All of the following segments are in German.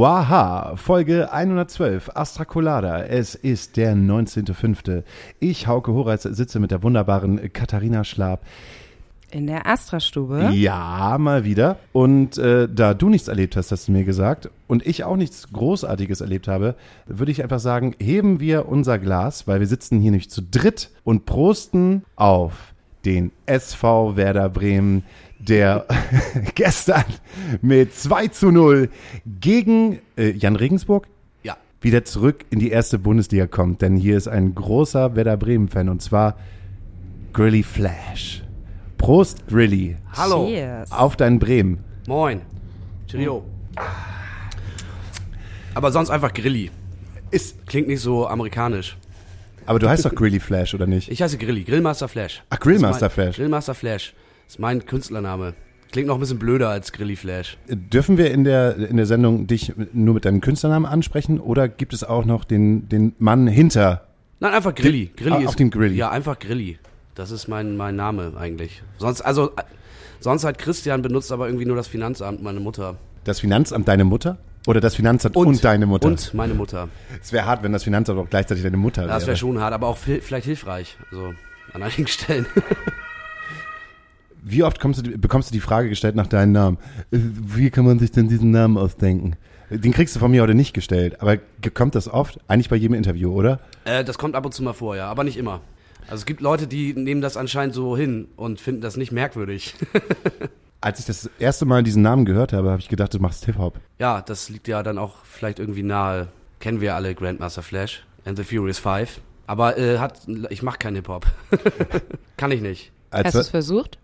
Waha, Folge 112, Astra Colada. Es ist der 19.05. Ich, Hauke Horace, sitze mit der wunderbaren Katharina Schlab. In der Astra-Stube. Ja, mal wieder. Und äh, da du nichts erlebt hast, hast du mir gesagt, und ich auch nichts Großartiges erlebt habe, würde ich einfach sagen, heben wir unser Glas, weil wir sitzen hier nämlich zu dritt und prosten auf den SV Werder Bremen, der gestern mit 2 zu 0 gegen äh, Jan Regensburg Ja. wieder zurück in die erste Bundesliga kommt. Denn hier ist ein großer Werder Bremen-Fan und zwar Grilly Flash. Prost, Grilly. Hallo. Cheers. Auf dein Bremen. Moin. Cheerio. Aber sonst einfach Grilli. Ist, Klingt nicht so amerikanisch. aber du heißt doch Grilly Flash, oder nicht? Ich heiße Grilli, Grillmaster Flash. Ach, Grillmaster Das ist mein- Flash. Grillmaster Flash. Das ist mein Künstlername. Klingt noch ein bisschen blöder als Grilli Flash. Dürfen wir in der, in der Sendung dich nur mit deinem Künstlernamen ansprechen oder gibt es auch noch den, den Mann hinter? Nein, einfach Grilli. Grilli Ah, ist auf dem Grilli. Ja, einfach Grilli. Das ist mein, mein Name eigentlich. Sonst, also, sonst hat Christian benutzt aber irgendwie nur das Finanzamt, meine Mutter. Das Finanzamt deine Mutter? Oder das Finanzamt und, deine Mutter? Und meine Mutter. Es wäre hart, wenn das Finanzamt auch gleichzeitig deine Mutter wäre. Das wäre schon hart, aber auch viel, vielleicht hilfreich. Also, an einigen Stellen. Wie oft du, bekommst du die Frage gestellt nach deinem Namen? Äh, Wie kann man sich denn diesen Namen ausdenken? Den kriegst du von mir heute nicht gestellt, aber kommt das oft? Eigentlich bei jedem Interview, oder? Äh, das kommt ab und zu mal vor, ja, aber nicht immer. Also es gibt Leute, die nehmen das anscheinend so hin und finden das nicht merkwürdig. Als ich das erste Mal diesen Namen gehört habe, habe ich gedacht, du machst Hip-Hop. ja, das liegt ja dann auch vielleicht irgendwie nahe. Kennen wir alle Grandmaster Flash and the Furious Five. Aber äh, hat, ich mache keinen Hip-Hop. kann ich nicht. Als Hast du es versucht?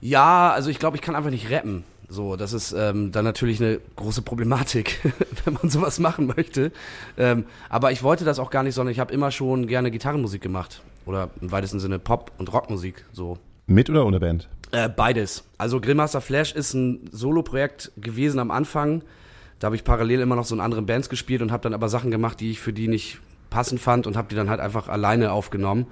Ja, also ich glaube, ich kann einfach nicht rappen. So, das ist ähm, dann natürlich eine große Problematik, wenn man sowas machen möchte. Ähm, aber ich wollte das auch gar nicht, sondern ich habe immer schon gerne Gitarrenmusik gemacht. Oder im weitesten Sinne Pop- und Rockmusik. So, mit oder ohne Band? Äh, beides. Also Grillmaster Flash ist ein Solo-Projekt gewesen am Anfang. Da habe ich parallel immer noch so in anderen Bands gespielt und habe dann aber Sachen gemacht, die ich für die nicht passend fand und habe die dann halt einfach alleine aufgenommen.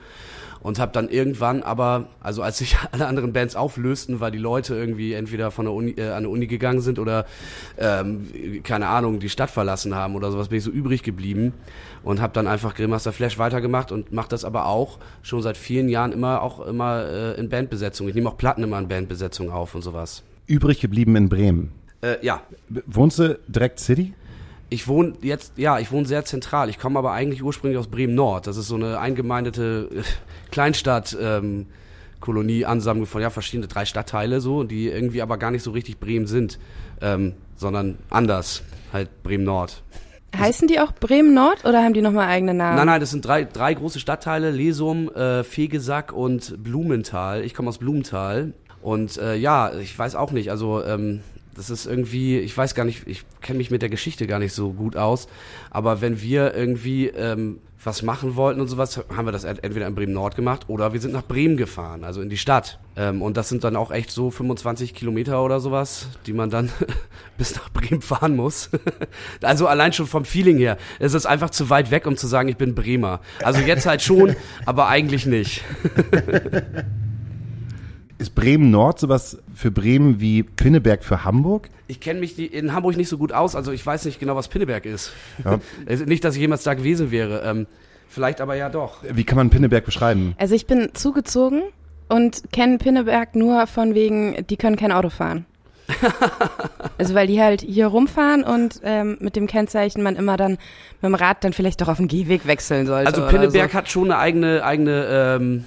Und habe dann irgendwann aber, also als sich alle anderen Bands auflösten, weil die Leute irgendwie entweder von der Uni, äh, an der Uni gegangen sind oder, ähm, keine Ahnung, die Stadt verlassen haben oder sowas, bin ich so übrig geblieben und habe dann einfach Grillmaster Flash weitergemacht und mache das aber auch schon seit vielen Jahren immer auch immer äh, in Bandbesetzung. Ich nehme auch Platten immer in Bandbesetzung auf und sowas. Übrig geblieben in Bremen. Äh, ja, Wohnst du direkt City? Ich wohne jetzt, ja, ich wohne sehr zentral. Ich komme aber eigentlich ursprünglich aus Bremen Nord. Das ist so eine eingemeindete äh, Kleinstadt. Ähm, Kolonie, Ansammlung von ja verschiedene drei Stadtteile so, die irgendwie aber gar nicht so richtig Bremen sind, ähm, sondern anders, halt Bremen Nord. Heißen die auch Bremen Nord oder haben die nochmal eigene Namen? Nein, nein, das sind drei, drei große Stadtteile, Lesum, äh, Fegesack und Blumenthal. Ich komme aus Blumenthal. Und äh, ja, ich weiß auch nicht, also ähm, das ist irgendwie, ich weiß gar nicht, ich kenne mich mit der Geschichte gar nicht so gut aus, aber wenn wir irgendwie ähm, was machen wollten und sowas, haben wir das ent- entweder in Bremen Nord gemacht oder wir sind nach Bremen gefahren, also in die Stadt. Ähm, und das sind dann auch echt so 25 Kilometer oder sowas, die man dann bis nach Bremen fahren muss. also allein schon vom Feeling her, es ist einfach zu weit weg, um zu sagen, ich bin Bremer. Also jetzt halt schon, aber eigentlich nicht. Ist Bremen Nord sowas für Bremen wie Pinneberg für Hamburg? Ich kenne mich in Hamburg nicht so gut aus, also ich weiß nicht genau, was Pinneberg ist. Ja. Also nicht, dass ich jemals da gewesen wäre. Ähm, vielleicht aber ja doch. Wie kann man Pinneberg beschreiben? Also ich bin zugezogen und kenne Pinneberg nur von wegen, die können kein Auto fahren. also weil die halt hier rumfahren und ähm, mit dem Kennzeichen man immer dann mit dem Rad dann vielleicht doch auf den Gehweg wechseln sollte. Also oder Pinneberg so. hat schon eine eigene, eigene, ähm,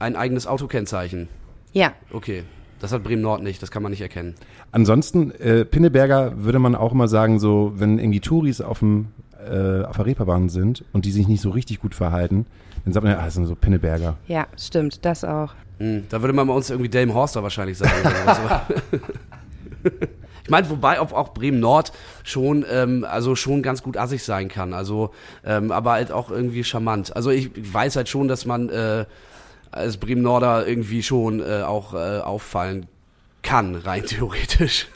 ein eigenes Autokennzeichen. Ja, Okay. Das hat Bremen Nord nicht, das kann man nicht erkennen. Ansonsten, äh, Pinneberger würde man auch immer sagen, so, wenn irgendwie Touris auf, dem, äh, auf der Reeperbahn sind und die sich nicht so richtig gut verhalten, dann sagt man ja, ah, das sind so Pinneberger. ja, stimmt, das auch. Hm, da würde man bei uns irgendwie Delmenhorster wahrscheinlich sagen. ich meine, wobei auch, auch Bremen Nord schon, ähm, also schon ganz gut assig sein kann. Also, ähm, aber halt auch irgendwie charmant. Also ich weiß halt schon, dass man äh, als Bremen Norder irgendwie schon äh, auch äh, auffallen kann, rein theoretisch.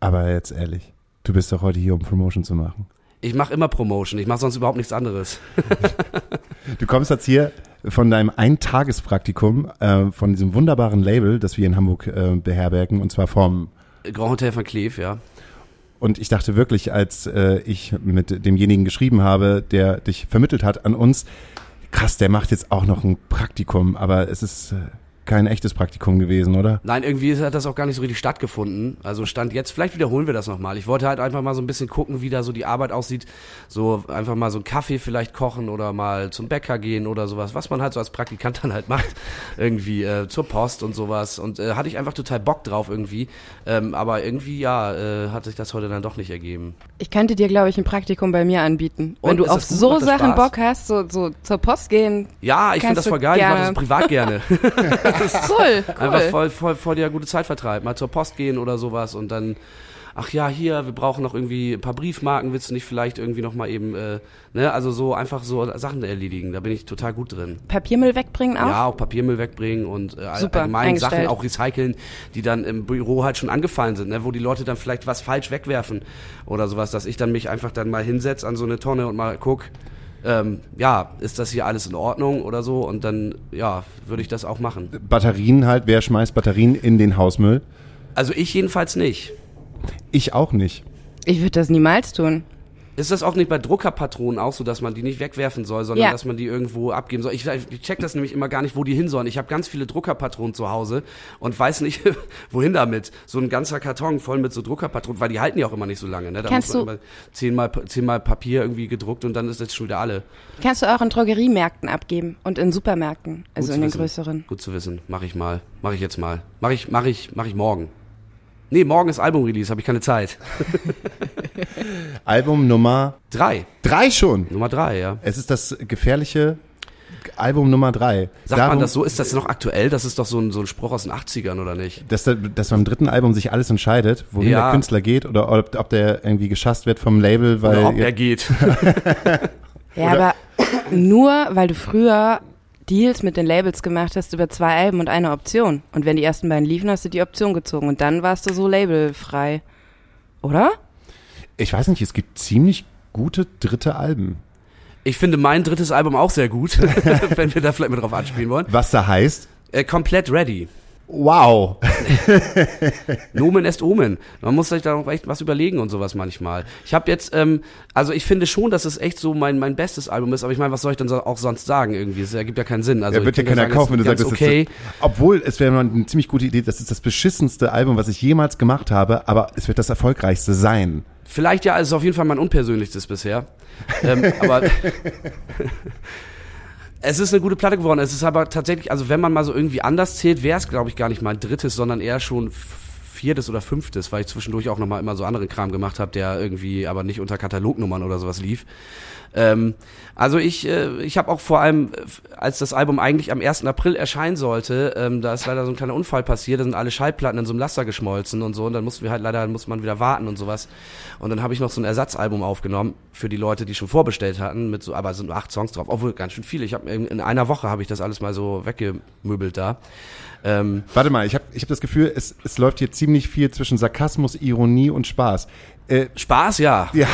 Aber jetzt ehrlich, du bist doch heute hier, um Promotion zu machen. Ich mache immer Promotion, ich mache sonst überhaupt nichts anderes. Du kommst jetzt hier von deinem Eintagespraktikum äh, von diesem wunderbaren Label, das wir in Hamburg äh, beherbergen, und zwar vom Grand Hotel von Kleef, ja. Und ich dachte wirklich, als äh, ich mit demjenigen geschrieben habe, der dich vermittelt hat an uns, krass, der macht jetzt auch noch ein Praktikum, aber es ist äh, kein echtes Praktikum gewesen, oder? Nein, irgendwie hat das auch gar nicht so richtig stattgefunden. Also stand jetzt, vielleicht wiederholen wir das nochmal. Ich wollte halt einfach mal so ein bisschen gucken, wie da so die Arbeit aussieht. So einfach mal so einen Kaffee vielleicht kochen oder mal zum Bäcker gehen oder sowas, was man halt so als Praktikant dann halt macht. Irgendwie äh, zur Post und sowas. Und äh, hatte ich einfach total Bock drauf irgendwie. Ähm, aber irgendwie, ja, äh, hat sich das heute dann doch nicht ergeben. Ich könnte dir, glaube ich, ein Praktikum bei mir anbieten. Und, Wenn du auf gut? so Sachen Spaß? Bock hast, so, so zur Post gehen. Ja, ich finde das voll geil. Ich mache das gerne. privat gerne. Cool, Einfach cool. voll, voll, voll der gute Zeitvertreib. Mal zur Post gehen oder sowas und dann, ach ja, hier, wir brauchen noch irgendwie ein paar Briefmarken, willst du nicht vielleicht irgendwie noch mal eben, äh, ne, also so einfach so Sachen erledigen, da bin ich total gut drin. Papiermüll wegbringen auch? Ja, auch Papiermüll wegbringen und äh, Super, allgemein Sachen auch recyceln, die dann im Büro halt schon angefallen sind, ne, wo die Leute dann vielleicht was falsch wegwerfen oder sowas, dass ich dann mich einfach dann mal hinsetze an so eine Tonne und mal guck, ähm, ja, ist das hier alles in Ordnung oder so und dann, ja, würde ich das auch machen. Batterien halt, wer schmeißt Batterien in den Hausmüll? Also ich jedenfalls nicht. Ich auch nicht. Ich würde das niemals tun. Ist das auch nicht bei Druckerpatronen auch so, dass man die nicht wegwerfen soll, sondern Ja. dass man die irgendwo abgeben soll? Ich, ich check das nämlich immer gar nicht, wo die hin sollen. Ich habe ganz viele Druckerpatronen zu Hause und weiß nicht, wohin damit. So ein ganzer Karton voll mit so Druckerpatronen, weil die halten ja auch immer nicht so lange. Ne? Da Kannst muss man zehnmal, zehnmal Papier irgendwie gedruckt und dann ist jetzt schon wieder alle. Kannst du auch in Drogeriemärkten abgeben und in Supermärkten, also in den wissen. größeren. Gut zu wissen. Mache ich mal. Mache ich jetzt mal. Mache ich, mache ich, mache ich morgen. Nee, morgen ist Album-Release, habe ich keine Zeit. Album Nummer Drei. drei schon. Nummer drei, ja. Es ist das gefährliche Album Nummer drei. Sagt Darum, man das so? Ist das noch aktuell? Das ist doch so ein, so ein Spruch aus den 80ern, oder nicht? Dass, da- dass beim dritten Album sich alles entscheidet, wohin Ja. der Künstler geht oder ob, ob der irgendwie geschasst wird vom Label, weil Oder ob er geht. Ja, Oder- aber nur, weil du früher Deals mit den Labels gemacht hast über zwei Alben und eine Option. Und wenn die ersten beiden liefen, hast du die Option gezogen und dann warst du so labelfrei. Oder? ich weiß nicht, es gibt ziemlich gute dritte Alben. Ich finde mein drittes Album auch sehr gut, wenn wir da vielleicht mal drauf anspielen wollen. Was da heißt, Äh, komplett ready. Wow. Nomen est Omen. Man muss sich da auch echt was überlegen und sowas manchmal. Ich habe jetzt, ähm, also ich finde schon, dass es echt so mein, mein bestes Album ist, aber ich meine, was soll ich denn so, auch sonst sagen irgendwie? Es ergibt ja keinen Sinn. Also ja, wird ja keiner sagen, kaufen, wenn du sagst, ist das ist okay. obwohl es wäre mal eine ziemlich gute Idee, das ist das beschissenste Album, was ich jemals gemacht habe, aber es wird das erfolgreichste sein. Vielleicht ja, es ist auf jeden Fall mein unpersönlichstes bisher. ähm, aber es ist eine gute Platte geworden. Es ist aber tatsächlich, also wenn man mal so irgendwie anders zählt, wäre es, glaube ich, gar nicht mein drittes, sondern eher schon viertes oder fünftes, weil ich zwischendurch auch nochmal immer so anderen Kram gemacht habe, der irgendwie aber nicht unter Katalognummern oder sowas lief. Ähm, also ich, äh, ich habe auch vor allem, äh, als das Album eigentlich am 1. April erscheinen sollte, ähm, da ist leider so ein kleiner Unfall passiert, da sind alle Schallplatten in so einem Laster geschmolzen und so und dann mussten wir halt leider, muss man wieder warten und sowas. Und dann habe ich noch so ein Ersatzalbum aufgenommen für die Leute, die schon vorbestellt hatten, mit so, aber es sind acht Songs drauf, obwohl ganz schön viele. Ich habe in einer Woche habe ich das alles mal so weggemöbelt da. Ähm, Warte mal, ich habe ich hab das Gefühl, es, es läuft hier ziemlich viel zwischen Sarkasmus, Ironie und Spaß. Äh, Spaß, ja. ja,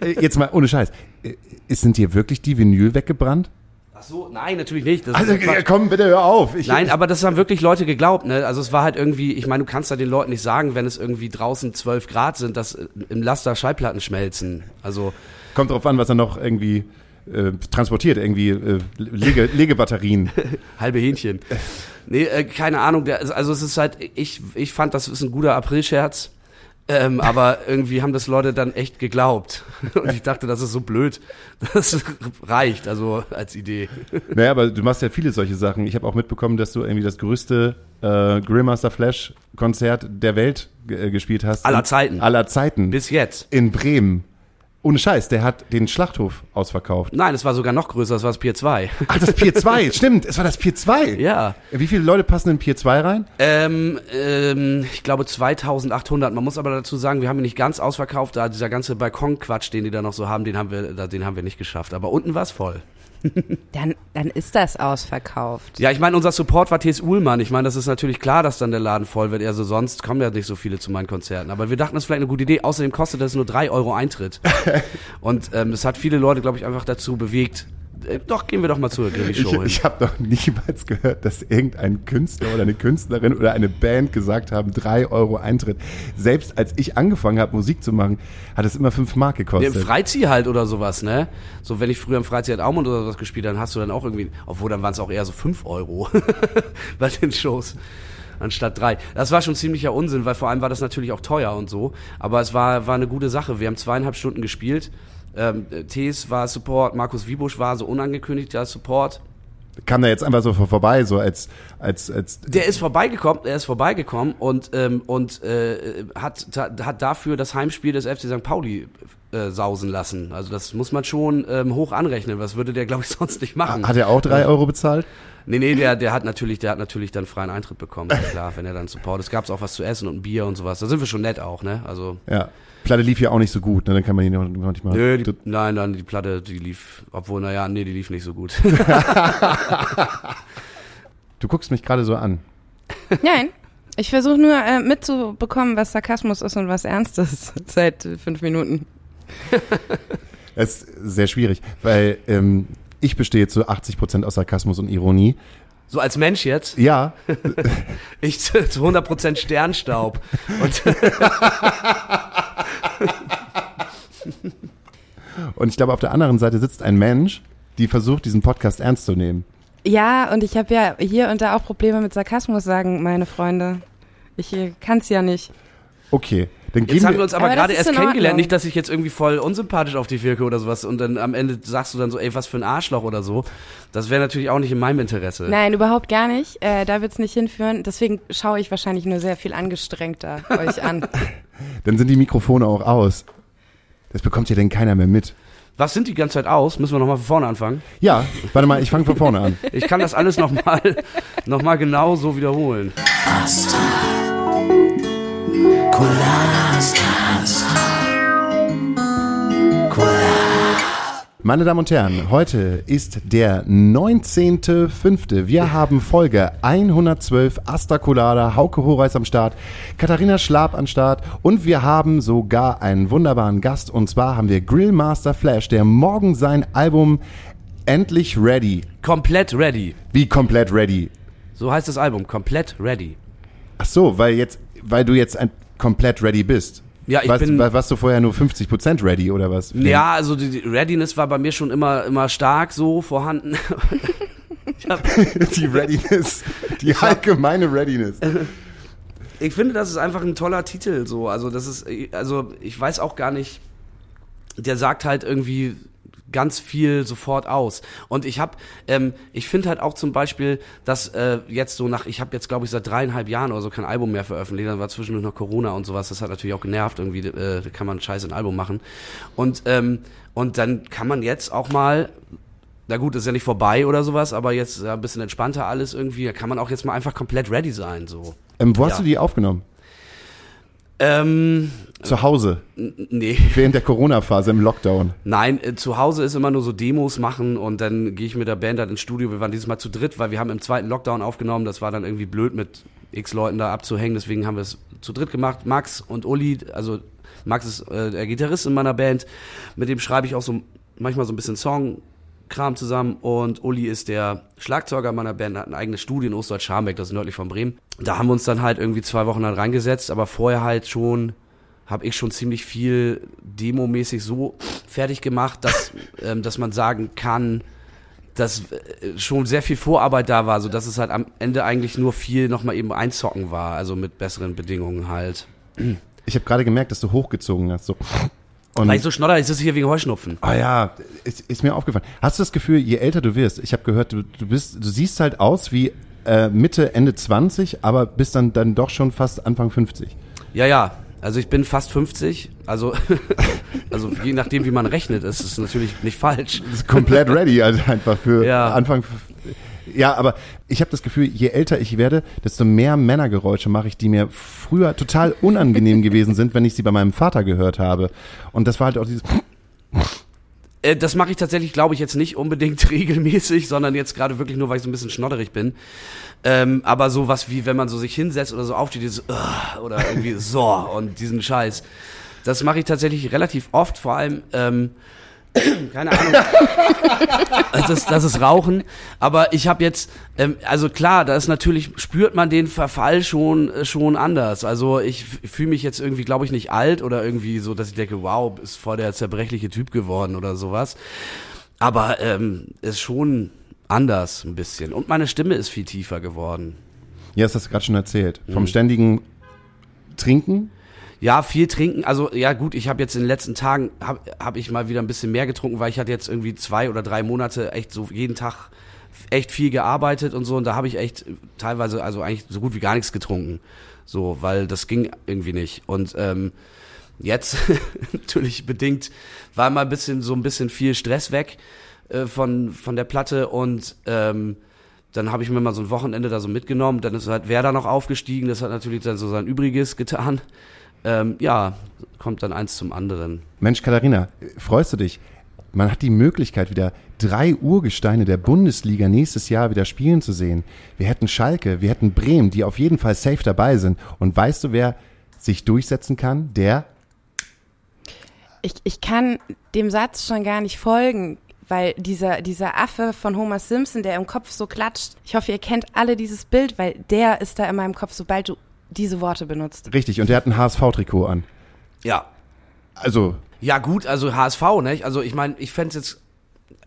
äh, jetzt mal ohne Scheiß. Äh, Sind dir wirklich die Vinyl weggebrannt? Ach so, nein, natürlich nicht. Das Also ja, komm, bitte hör auf. Ich, Nein, aber das haben wirklich Leute geglaubt, ne? Also es war halt irgendwie, ich meine, du kannst da den Leuten nicht sagen, wenn es irgendwie draußen 12 Grad sind, dass im Laster Schallplatten schmelzen. Also Kommt drauf an, was er noch irgendwie äh, transportiert, irgendwie äh, Lege, Legebatterien. halbe Hähnchen. Nee, äh, keine Ahnung. Der, also es ist halt, ich, ich fand, das ist ein guter Aprilscherz. Ähm, aber irgendwie haben das Leute dann echt geglaubt. Und ich dachte, das ist so blöd. Das reicht, also als Idee. naja, aber du machst ja viele solche Sachen. Ich habe auch mitbekommen, dass du irgendwie das größte äh, Grillmaster Flash Konzert der Welt äh, gespielt hast. Aller Zeiten. Aller Zeiten. Bis jetzt. in Bremen. Ohne Scheiß, der hat den Schlachthof ausverkauft. Nein, es war sogar noch größer, das war das Pier 2. Ach, das Pier 2, stimmt, es war das Pier 2. ja. Wie viele Leute passen in Pier 2 rein? Ähm, ähm, ich glaube 2800. Man muss aber dazu sagen, wir haben ihn nicht ganz ausverkauft. Da dieser ganze Balkonquatsch, den die da noch so haben, den haben wir, den haben wir nicht geschafft. Aber unten war es voll. Dann, dann ist das ausverkauft. Ja, ich meine, unser Support war T.S. Uhlmann. Ich meine, das ist natürlich klar, dass dann der Laden voll wird. Also sonst kommen ja nicht so viele zu meinen Konzerten. Aber wir dachten, das ist vielleicht eine gute Idee. Außerdem kostet das nur drei Euro Eintritt. Und ähm, das hat viele Leute, glaube ich, einfach dazu bewegt. Äh, doch, gehen wir doch mal zur Ich, Grilli-Show hin. ich habe noch niemals gehört, dass irgendein Künstler oder eine Künstlerin oder eine Band gesagt haben, drei Euro Eintritt. Selbst als ich angefangen habe, Musik zu machen, hat es immer fünf Mark Ja, Im gekostet. Freizeh halt oder sowas, ne? So, wenn ich früher im Freizeh halt Aumund oder sowas gespielt habe, dann hast du dann auch irgendwie, obwohl dann waren es auch eher so 5 Euro bei den Shows anstatt drei. Das war schon ziemlicher Unsinn, weil vor allem war das natürlich auch teuer und so. Aber es war, war eine gute Sache. Wir haben zweieinhalb Stunden gespielt. Ähm, Tees war Support, Markus Wiebusch war so unangekündigter Support. Kam da jetzt einfach so vor- vorbei, so als, als, als, Der ist vorbeigekommen, er ist vorbeigekommen und, ähm, und äh, hat, hat dafür das Heimspiel des FC St. Pauli äh, sausen lassen. Also das muss man schon ähm, hoch anrechnen. Was würde der, glaube ich, sonst nicht machen? hat er auch drei Euro bezahlt? Nee, nee, der, der hat natürlich, der hat natürlich dann freien Eintritt bekommen, klar, wenn er dann Support. Es gab auch was zu essen und ein Bier und sowas. Da sind wir schon nett auch, ne? Also, Ja. Platte lief ja auch nicht so gut, ne? dann kann man ihn noch, nicht mal. nö, die, nein, nein, die Platte, die lief, obwohl, naja, nee, die lief nicht so gut. Du guckst mich gerade so an. Nein. Ich versuche nur äh, mitzubekommen, was Sarkasmus ist und was Ernstes seit äh, fünf Minuten. Es ist sehr schwierig, weil ähm, ich bestehe zu 80 Prozent aus Sarkasmus und Ironie. So als Mensch jetzt, Ja, ich zu, zu 100% Sternstaub. Und und ich glaube, auf der anderen Seite sitzt ein Mensch, die versucht, diesen Podcast ernst zu nehmen. Ja, und ich habe ja hier und da auch Probleme mit Sarkasmus, sagen meine Freunde. Ich kann es ja nicht. Okay, dann Jetzt haben wir uns aber, Aber gerade erst kennengelernt. Nicht, dass ich jetzt irgendwie voll unsympathisch auf dich wirke oder sowas und dann am Ende sagst du dann so, ey, was für ein Arschloch oder so. Das wäre natürlich auch nicht in meinem Interesse. Nein, überhaupt gar nicht. Äh, da wird's nicht hinführen. Deswegen schaue ich wahrscheinlich nur sehr viel angestrengter euch an. dann sind die Mikrofone auch aus. Das bekommt ja denn keiner mehr mit. Was sind die ganze Zeit aus? Müssen wir nochmal von vorne anfangen? Ja, warte mal, ich fange von vorne an. Ich kann das alles nochmal noch mal genau so wiederholen. Asta. Colada Asta Asta. Colada. Meine Damen und Herren, heute ist der 19.05. Wir haben Folge 112 Asta Colada, Hauke Horeis am Start, Katharina Schlab am Start und wir haben sogar einen wunderbaren Gast und zwar haben wir Grillmaster Flash, der morgen sein Album endlich ready, Komplett ready. wie komplett ready. So heißt das Album. Komplett ready. Ach so, weil jetzt, weil du jetzt ein, komplett ready bist. Ja, ich was, bin- wa- warst du vorher nur 50% ready oder was? Ja, also die Readiness war bei mir schon immer, immer stark so vorhanden. hab, die Readiness, die allgemeine Readiness. ich finde, das ist einfach ein toller Titel so. Also das ist, also ich weiß auch gar nicht, der sagt halt irgendwie ganz viel sofort aus. Und ich habe, ähm, ich finde halt auch zum Beispiel, dass äh, jetzt so nach, ich habe jetzt glaube ich seit dreieinhalb Jahren oder so kein Album mehr veröffentlicht, dann war zwischendurch noch Corona und sowas, das hat natürlich auch genervt, irgendwie äh, kann man scheiße ein Album machen. Und, ähm, und dann kann man jetzt auch mal na gut, ist ja nicht vorbei oder sowas, aber jetzt ja, ein bisschen entspannter alles irgendwie. Da kann man auch jetzt mal einfach komplett ready sein. So. Ähm, wo hast Ja. du die aufgenommen? Ähm, Zu Hause, nee. während der Corona-Phase im Lockdown. Nein, äh, zu Hause ist immer nur so Demos machen und dann gehe ich mit der Band halt ins Studio. Wir waren dieses Mal zu dritt, weil wir haben im zweiten Lockdown aufgenommen. Das war dann irgendwie blöd mit x Leuten da abzuhängen. Deswegen haben wir es zu dritt gemacht. Max und Uli, also Max ist äh, der Gitarrist in meiner Band. Mit dem schreibe ich auch so manchmal so ein bisschen Songkram zusammen. Und Uli ist der Schlagzeuger meiner Band, hat ein eigenes Studio in Ostdeutsch-Scharmbeck, das ist nördlich von Bremen. Da haben wir uns dann halt irgendwie zwei Wochen dann reingesetzt, aber vorher halt schon habe ich schon ziemlich viel demomäßig so fertig gemacht, dass, ähm, dass man sagen kann, dass äh, schon sehr viel Vorarbeit da war, so dass es halt am Ende eigentlich nur viel nochmal eben einzocken war, also mit besseren Bedingungen halt. Ich habe gerade gemerkt, dass du hochgezogen hast. So. Und, Weil ich so schnodder, ist es hier wegen Heuschnupfen. ah ja, ist, ist mir aufgefallen. Hast du das Gefühl, je älter du wirst, ich habe gehört, du, du bist, du siehst halt aus wie äh, Mitte, Ende 20, aber bist dann, dann doch schon fast Anfang 50. Ja, ja. Also ich bin fast 50, also, also je nachdem, wie man rechnet, ist es natürlich nicht falsch. Ist komplett ready, also einfach für Ja. Anfang. Ja, aber ich habe das Gefühl, je älter ich werde, desto mehr Männergeräusche mache ich, die mir früher total unangenehm gewesen sind, wenn ich sie bei meinem Vater gehört habe. Und das war halt auch dieses. Äh, das mache ich tatsächlich, glaube ich, jetzt nicht unbedingt regelmäßig, sondern jetzt gerade wirklich nur, weil ich so ein bisschen schnodderig bin. Ähm, aber sowas wie, wenn man so sich hinsetzt oder so aufsteht, dieses uh, oder irgendwie so und diesen Scheiß. Das mache ich tatsächlich relativ oft, vor allem, ähm, keine Ahnung. das, ist, das ist Rauchen. Aber ich habe jetzt, ähm, also klar, da ist natürlich, spürt man den Verfall schon, äh, schon anders. Also ich fühle mich jetzt irgendwie, glaube ich, nicht alt oder irgendwie so, dass ich denke, wow, ist voll der zerbrechliche Typ geworden oder sowas. Aber ähm, ist schon anders ein bisschen. Und meine Stimme ist viel tiefer geworden. Ja, das hast du gerade schon erzählt. Mhm. Vom ständigen Trinken. Ja, viel trinken. Also ja gut, ich habe jetzt in den letzten Tagen habe hab ich mal wieder ein bisschen mehr getrunken, weil ich hatte jetzt irgendwie zwei oder drei Monate echt so jeden Tag echt viel gearbeitet und so und da habe ich echt teilweise also eigentlich so gut wie gar nichts getrunken, so weil das ging irgendwie nicht und ähm, jetzt natürlich bedingt war mal ein bisschen so ein bisschen viel Stress weg äh, von von der Platte und ähm, dann habe ich mir mal so ein Wochenende da so mitgenommen. Dann ist halt Werder noch aufgestiegen. Das hat natürlich dann so sein Übriges getan. Ähm, ja, kommt dann eins zum anderen. Mensch, Katharina, freust du dich? Man hat die Möglichkeit, wieder drei Urgesteine der Bundesliga nächstes Jahr wieder spielen zu sehen. Wir hätten Schalke, wir hätten Bremen, die auf jeden Fall safe dabei sind. Und weißt du, wer sich durchsetzen kann? Der Ich, ich kann dem Satz schon gar nicht folgen, weil dieser, dieser Affe von Homer Simpson, der im Kopf so klatscht, ich hoffe, ihr kennt alle dieses Bild, weil der ist da in meinem Kopf, sobald du diese Worte benutzt. richtig und der hat ein HSV-Trikot an. Ja. Also Ja, gut, also HSV, ne? Also ich meine, ich fänd's jetzt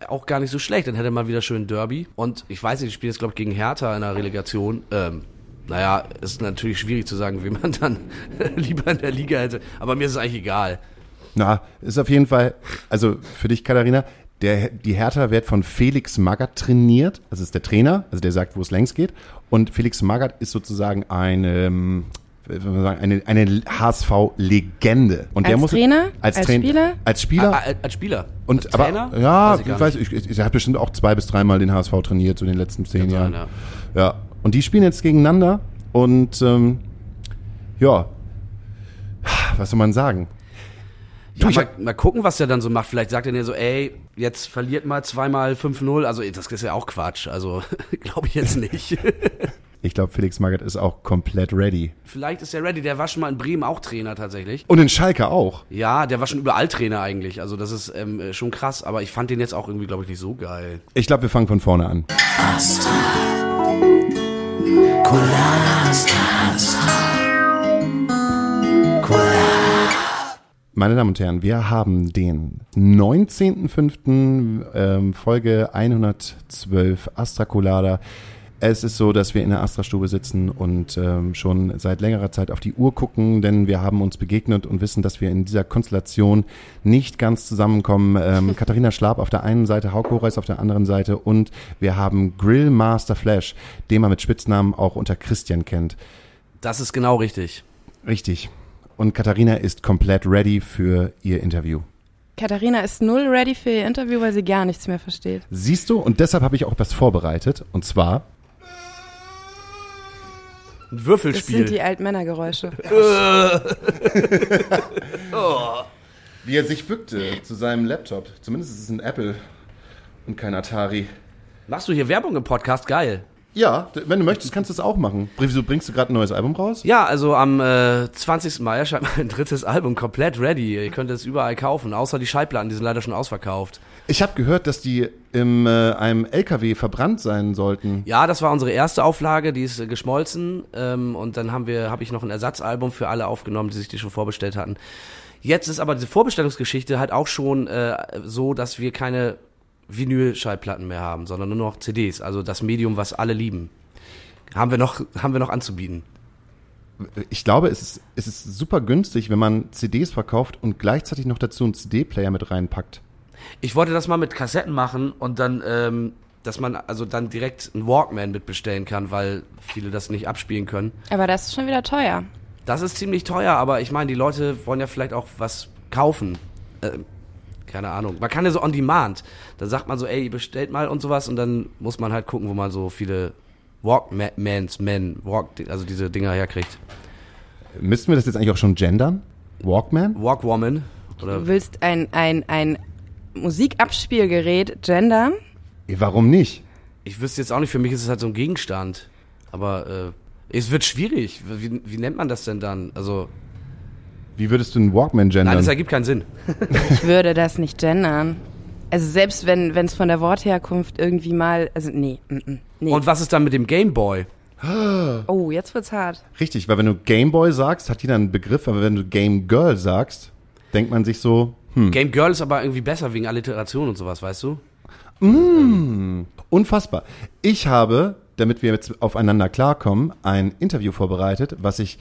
auch gar nicht so schlecht. Dann hätte man wieder schön Derby. Und ich weiß nicht, ich spiele jetzt, glaube ich, gegen Hertha in der Relegation. Ähm, naja, ist natürlich schwierig zu sagen, wie man dann lieber in der Liga hätte. Aber mir ist es eigentlich egal. Na, ist auf jeden Fall, also für dich, Katharina, der, die Hertha wird von Felix Magath trainiert. Das ist der Trainer, also der sagt, wo es längs geht. Und Felix Magath ist sozusagen eine, ähm, wie soll man sagen, eine, eine HSV-Legende. Und der Als muss, Trainer? Als, Als Trainer? Spieler? Als Spieler. Ah, ah, als Spieler. und als aber, Trainer? ja, Weiß ich, weiß, ich, ich, er hat bestimmt auch zwei bis dreimal den HSV trainiert, so in den letzten zehn Jahren. sein, Ja. Und die spielen jetzt gegeneinander und ähm, ja, was soll man sagen? Ja, Du, ich mal, mal gucken, was der dann so macht. Vielleicht sagt er dir so, ey, jetzt verliert mal zweimal 5-0. Also das ist ja auch Quatsch. Also glaube ich jetzt nicht. Ich glaube, Felix Magath ist auch komplett ready. Vielleicht ist er ready. Der war schon mal in Bremen auch Trainer tatsächlich. Und in Schalke auch. Ja, der war schon überall Trainer eigentlich. Also das ist ähm, schon krass. Aber ich fand den jetzt auch irgendwie, glaube ich, nicht so geil. Ich glaube, wir fangen von vorne an. Asta. Colada Asta. Asta. Meine Damen und Herren, wir haben den 19.05. Ähm, Folge 112 Astra Colada. Es ist so, dass wir in der Astra-Stube sitzen und ähm, schon seit längerer Zeit auf die Uhr gucken, denn wir haben uns begegnet und wissen, dass wir in dieser Konstellation nicht ganz zusammenkommen. Ähm, Katharina Schlab auf der einen Seite, Hauke Horeis auf der anderen Seite und wir haben Grillmaster Flash, den man mit Spitznamen auch unter Christian kennt. Das ist genau richtig. Richtig. Und Katharina ist komplett ready für ihr Interview. Katharina ist null ready für ihr Interview, weil sie gar nichts mehr versteht. Siehst du, und deshalb habe ich auch was vorbereitet. Und zwar, Ein Das sind Würfelspiel. die Altmännergeräusche. wie er sich bückte zu seinem Laptop. Zumindest ist es ein Apple und kein Atari. Machst du hier Werbung im Podcast? Geil. Ja, wenn du möchtest, kannst du es auch machen. Wieso bringst du gerade ein neues Album raus? Ja, also am äh, 20. Mai erscheint mein drittes Album komplett ready. Ihr könnt es überall kaufen, außer die Schallplatten, die sind leider schon ausverkauft. Ich habe gehört, dass die in äh, einem LKW verbrannt sein sollten. Ja, das war unsere erste Auflage, die ist äh, geschmolzen ähm, und dann haben wir, habe ich noch ein Ersatzalbum für alle aufgenommen, die sich die schon vorbestellt hatten. Jetzt ist aber diese Vorbestellungsgeschichte halt auch schon äh, so, dass wir keine Vinyl-Schallplatten mehr haben, sondern nur noch CDs, also das Medium, was alle lieben. Haben wir noch, haben wir noch anzubieten. Ich glaube, es ist, es ist super günstig, wenn man CDs verkauft und gleichzeitig noch dazu einen CD-Player mit reinpackt. Ich wollte das mal mit Kassetten machen und dann, ähm, dass man also dann direkt einen Walkman mitbestellen kann, weil viele das nicht abspielen können. Aber das ist schon wieder teuer. Das ist ziemlich teuer, aber ich meine, die Leute wollen ja vielleicht auch was kaufen. Äh, keine Ahnung. Man kann ja so on demand. Dann sagt man so, ey, bestellt mal und sowas und dann muss man halt gucken, wo man so viele Walkmans, Men, Walk, also diese Dinger herkriegt. Müssten wir das jetzt eigentlich auch schon gendern? Walkman? Walkwoman Du oder willst ein, ein, ein Musikabspielgerät gendern? Warum nicht? ich wüsste jetzt auch nicht, für mich ist es halt so ein Gegenstand. Aber äh, es wird schwierig. Wie, wie nennt man das denn dann? Also, Wie würdest du einen Walkman gendern? nein, das ergibt keinen Sinn. Ich würde das nicht gendern. Also selbst wenn es von der Wortherkunft irgendwie mal, also nee, mm, mm, nee. Und was ist dann mit dem Gameboy? oh, jetzt wird's hart. Richtig, weil wenn du Gameboy sagst, hat jeder einen Begriff, aber wenn du Game Girl sagst, denkt man sich so, hm, Game Girl ist aber irgendwie besser wegen Alliteration und sowas, weißt du? unfassbar. Ich habe, damit wir jetzt aufeinander klarkommen, ein Interview vorbereitet, was ich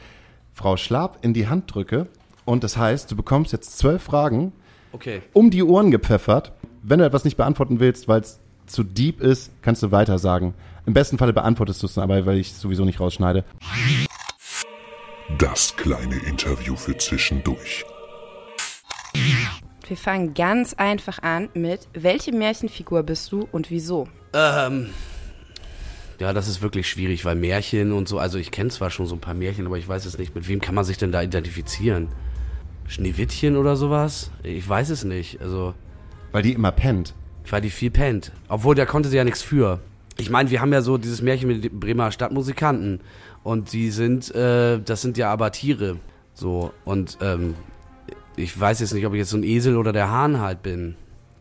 Frau Schlab in die Hand drücke. Und das heißt, du bekommst jetzt zwölf Fragen Okay. um die Ohren gepfeffert. Wenn du etwas nicht beantworten willst, weil es zu deep ist, kannst du weiter sagen. Im besten Falle beantwortest du es aber, weil ich es sowieso nicht rausschneide. Das kleine Interview für zwischendurch. Wir fangen ganz einfach an mit, welche Märchenfigur bist du und wieso? Ähm, ja, das ist wirklich schwierig, weil Märchen und so, also ich kenne zwar schon so ein paar Märchen, aber ich weiß es nicht, mit wem kann man sich denn da identifizieren? Schneewittchen oder sowas? Ich weiß es nicht. Also, Weil die immer pennt. weil die viel pennt. Obwohl, da konnte sie ja nichts für. Ich meine, wir haben ja so dieses Märchen mit den Bremer Stadtmusikanten. Und die sind, äh, das sind ja aber Tiere. So, und ähm, ich weiß jetzt nicht, ob ich jetzt so ein Esel oder der Hahn halt bin.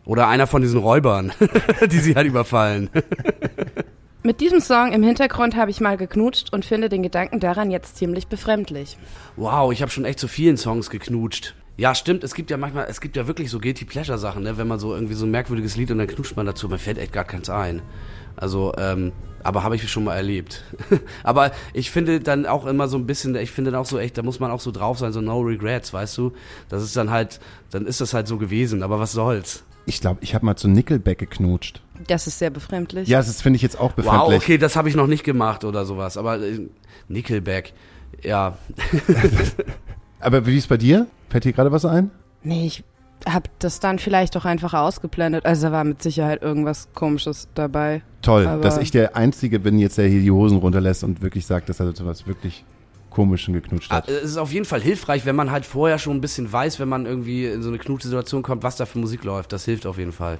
Oder einer von diesen Räubern, die sie halt überfallen. Mit diesem Song im Hintergrund habe ich mal geknutscht und finde den Gedanken daran jetzt ziemlich befremdlich. Wow, ich habe schon echt zu vielen Songs geknutscht. Ja, stimmt, es gibt ja manchmal, es gibt ja wirklich so Guilty Pleasure Sachen, ne? wenn man so irgendwie so ein merkwürdiges Lied und dann knutscht man dazu, mir fällt echt gar keins ein. Also, ähm, aber habe ich schon mal erlebt. aber ich finde dann auch immer so ein bisschen, ich finde dann auch so echt, da muss man auch so drauf sein, so no regrets, weißt du? Das ist dann halt, dann ist das halt so gewesen, aber was soll's? Ich glaube, ich habe mal zu Nickelback geknutscht. Das ist sehr befremdlich. Ja, das finde ich jetzt auch befremdlich. Wow, okay, das habe ich noch nicht gemacht oder sowas, aber äh, Nickelback, ja, Aber wie ist bei dir? Fällt dir gerade was ein? Nee, ich habe das dann vielleicht doch einfach ausgeblendet. Also da war mit Sicherheit irgendwas Komisches dabei. Toll, Aber- dass ich der Einzige bin jetzt, der hier die Hosen runterlässt und wirklich sagt, dass er sowas wirklich Komischen geknutscht Ah, hat. Es ist auf jeden Fall hilfreich, wenn man halt vorher schon ein bisschen weiß, wenn man irgendwie in so eine Knute-Situation kommt, was da für Musik läuft. Das hilft auf jeden Fall.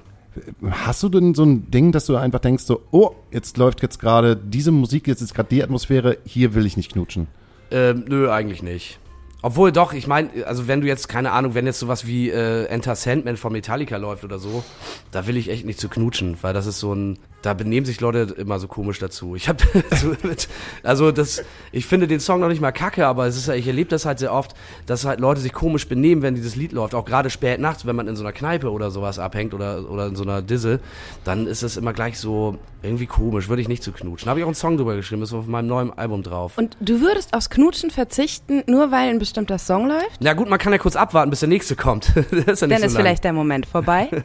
Hast du denn so ein Ding, dass du einfach denkst so, oh, jetzt läuft jetzt gerade diese Musik, jetzt ist gerade die Atmosphäre, hier will ich nicht knutschen. Ähm, nö, eigentlich nicht. Obwohl doch, ich meine, also wenn du jetzt, keine Ahnung, wenn jetzt sowas wie äh, Enter Sandman von Metallica läuft oder so, da will ich echt nicht zu knutschen, weil das ist so ein, da benehmen sich Leute immer so komisch dazu. Ich hab so mit, also das, ich finde den Song noch nicht mal kacke, aber es ist ja, ich erlebe das halt sehr oft, dass halt Leute sich komisch benehmen, wenn dieses Lied läuft, auch gerade spät nachts, wenn man in so einer Kneipe oder sowas abhängt oder, oder in so einer Disse, dann ist es immer gleich so irgendwie komisch, würde ich nicht zu knutschen. Habe ich auch einen Song drüber geschrieben, ist auf meinem neuen Album drauf. Und du würdest aufs Knutschen verzichten, nur weil ein bestimmter Song läuft? Na gut, man kann ja kurz abwarten, bis der nächste kommt. das ist ja Dann so ist lang. vielleicht der Moment vorbei.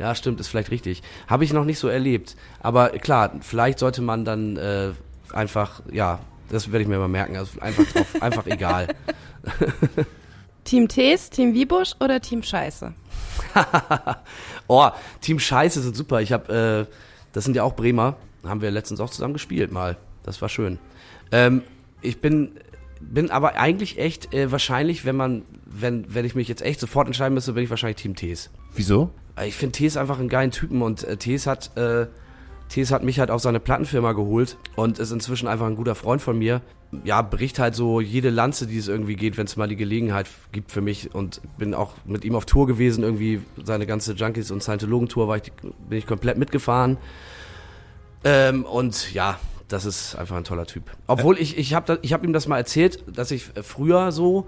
Ja, stimmt, ist vielleicht richtig. Habe ich noch nicht so erlebt. Aber klar, vielleicht sollte man dann äh, einfach, ja, das werde ich mir mal merken. Also einfach drauf, einfach egal. Team Tees, Team Wiebusch oder Team Scheiße? Oh, Team Scheiße sind super. Ich habe, äh, das sind ja auch Bremer. Haben wir letztens auch zusammen gespielt mal. Das war schön. Ähm, ich bin, bin aber eigentlich echt äh, wahrscheinlich, wenn man, wenn, wenn ich mich jetzt echt sofort entscheiden müsste, bin ich wahrscheinlich Team Tees. Wieso? Äh, Ich finde Tees einfach einen geilen Typen und äh, Tees hat, äh, Tees hat mich halt auf seine Plattenfirma geholt und ist inzwischen einfach ein guter Freund von mir. Ja, bricht halt so jede Lanze, die es irgendwie geht, wenn es mal die Gelegenheit gibt für mich und bin auch mit ihm auf Tour gewesen, irgendwie seine ganze Junkies und Scientologen-Tour war ich, bin ich komplett mitgefahren. Ähm, und ja, das ist einfach ein toller Typ. Obwohl ich, ich habe ich hab ihm das mal erzählt, dass ich früher so,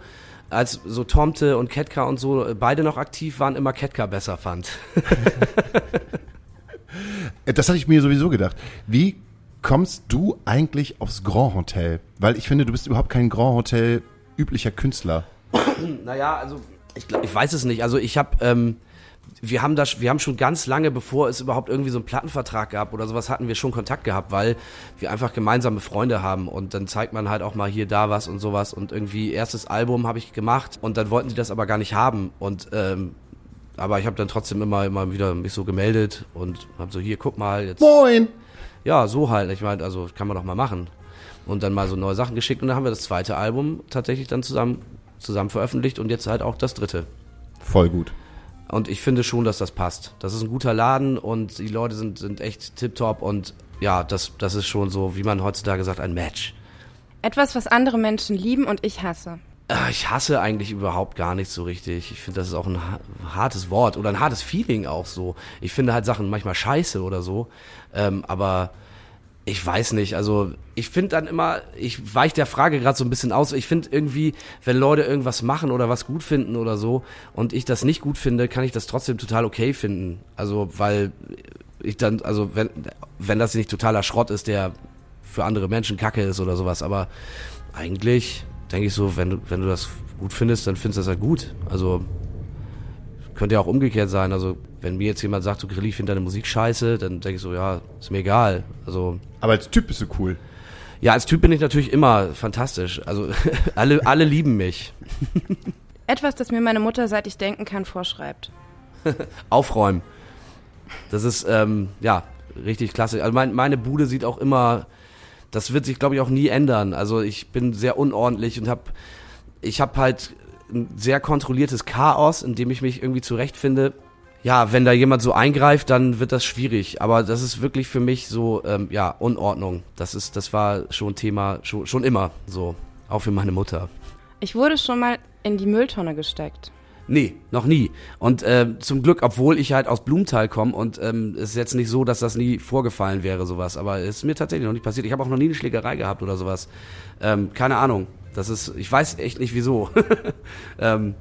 als so Tomte und Ketka und so äh, beide noch aktiv waren, immer Ketka besser fand. Äh, Das hatte ich mir sowieso gedacht. Wie kommst du eigentlich aufs Grand Hotel? Weil ich finde, du bist überhaupt kein Grand Hotel üblicher Künstler. Naja, also ich glaube, ich weiß es nicht. Also ich habe, ähm, wir haben das, wir haben schon ganz lange, bevor es überhaupt irgendwie so einen Plattenvertrag gab oder sowas, hatten wir schon Kontakt gehabt, weil wir einfach gemeinsame Freunde haben und dann zeigt man halt auch mal hier da was und sowas und irgendwie erstes Album habe ich gemacht und dann wollten die das aber gar nicht haben und ähm, aber ich habe dann trotzdem immer immer wieder mich so gemeldet und habe so hier guck mal jetzt Moin! ja so halt ich meine also kann man doch mal machen und dann mal so neue Sachen geschickt und dann haben wir das zweite Album tatsächlich dann zusammen zusammen veröffentlicht und jetzt halt auch das dritte Voll gut. und ich finde schon, dass das passt. Das ist ein guter Laden und die Leute sind, sind echt tipptopp und ja, das, das ist schon so, wie man heutzutage sagt, ein Match. Etwas, was andere Menschen lieben und ich hasse. Äh, Ich hasse eigentlich überhaupt gar nichts so richtig. Ich finde, das ist auch ein ha- hartes Wort oder ein hartes Feeling auch so. Ich finde halt Sachen manchmal scheiße oder so. Ähm, aber ich weiß nicht, also ich finde dann immer, ich weiche der Frage gerade so ein bisschen aus. Ich finde irgendwie, wenn Leute irgendwas machen oder was gut finden oder so und ich das nicht gut finde, kann ich das trotzdem total okay finden. Also, weil ich dann, also wenn, wenn das nicht totaler Schrott ist, der für andere Menschen Kacke ist oder sowas, aber eigentlich denke ich so, wenn du, wenn du das gut findest, dann findest du das halt gut. Also könnte ja auch umgekehrt sein. Also wenn mir jetzt jemand sagt, so Grilli, ich finde deine Musik scheiße, dann denke ich so, ja, ist mir egal. Also Aber als Typ bist du cool. ja, als Typ bin ich natürlich immer fantastisch. Also alle, alle lieben mich. Etwas, das mir meine Mutter, seit ich denken kann, vorschreibt. Aufräumen. Das ist, ähm, ja, richtig klasse. Also mein, meine Bude sieht auch immer, das wird sich, glaube ich, auch nie ändern. Also ich bin sehr unordentlich und habe, ich habe halt ein sehr kontrolliertes Chaos, in dem ich mich irgendwie zurechtfinde. Ja, wenn da jemand so eingreift, dann wird das schwierig. Aber das ist wirklich für mich so, ähm, ja, Unordnung. Das ist, das war schon Thema, schon, schon immer so. Auch für meine Mutter. Ich wurde schon mal in die Mülltonne gesteckt. Nee, noch nie. Und ähm, zum Glück, obwohl ich halt aus Blumenthal komme und ähm, es ist jetzt nicht so, dass das nie vorgefallen wäre, sowas. Aber es ist mir tatsächlich noch nicht passiert. Ich habe auch noch nie eine Schlägerei gehabt oder sowas. Ähm, keine Ahnung. Das ist, ich weiß echt nicht wieso. ähm,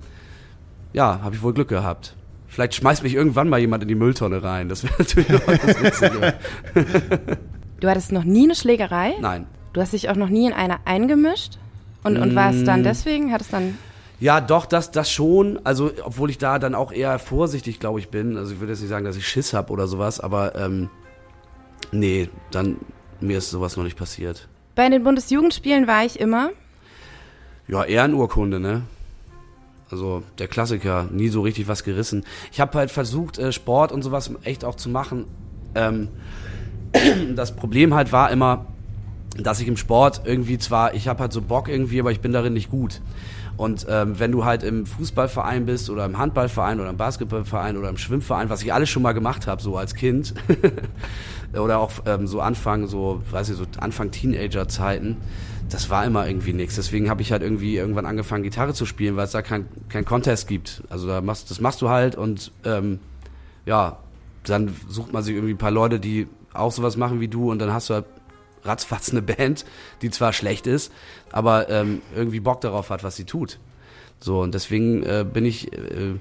ja, habe ich wohl Glück gehabt. Vielleicht schmeißt mich irgendwann mal jemand in die Mülltonne rein. Das wäre natürlich noch was Witziges. Du hattest noch nie eine Schlägerei? Nein. Du hast dich auch noch nie in eine eingemischt? Und, und warst Mm. dann deswegen? Hattest dann. Ja, doch, das, das schon. Also, obwohl ich da dann auch eher vorsichtig, glaube ich, bin. Also, ich würde jetzt nicht sagen, dass ich Schiss habe oder sowas, aber ähm, nee, dann mir ist sowas noch nicht passiert. Bei den Bundesjugendspielen war ich immer. Ja, Ehrenurkunde, ne? Also der Klassiker, nie so richtig was gerissen. Ich habe halt versucht, äh, Sport und sowas echt auch zu machen. Ähm, das Problem halt war immer, dass ich im Sport irgendwie zwar, ich habe halt so Bock irgendwie, aber ich bin darin nicht gut. Und ähm, wenn du halt im Fußballverein bist oder im Handballverein oder im Basketballverein oder im Schwimmverein, was ich alles schon mal gemacht habe, so als Kind, oder auch ähm, so Anfang, so, weiß ich, so Anfang Teenager-Zeiten, das war immer irgendwie nichts. Deswegen habe ich halt irgendwie irgendwann angefangen, Gitarre zu spielen, weil es da kein, kein Contest gibt. Also da machst, das machst du halt und ähm, ja, dann sucht man sich irgendwie ein paar Leute, die auch sowas machen wie du und dann hast du halt ratzfatz eine Band, die zwar schlecht ist, aber ähm, irgendwie Bock darauf hat, was sie tut. So, und deswegen äh, bin ich äh,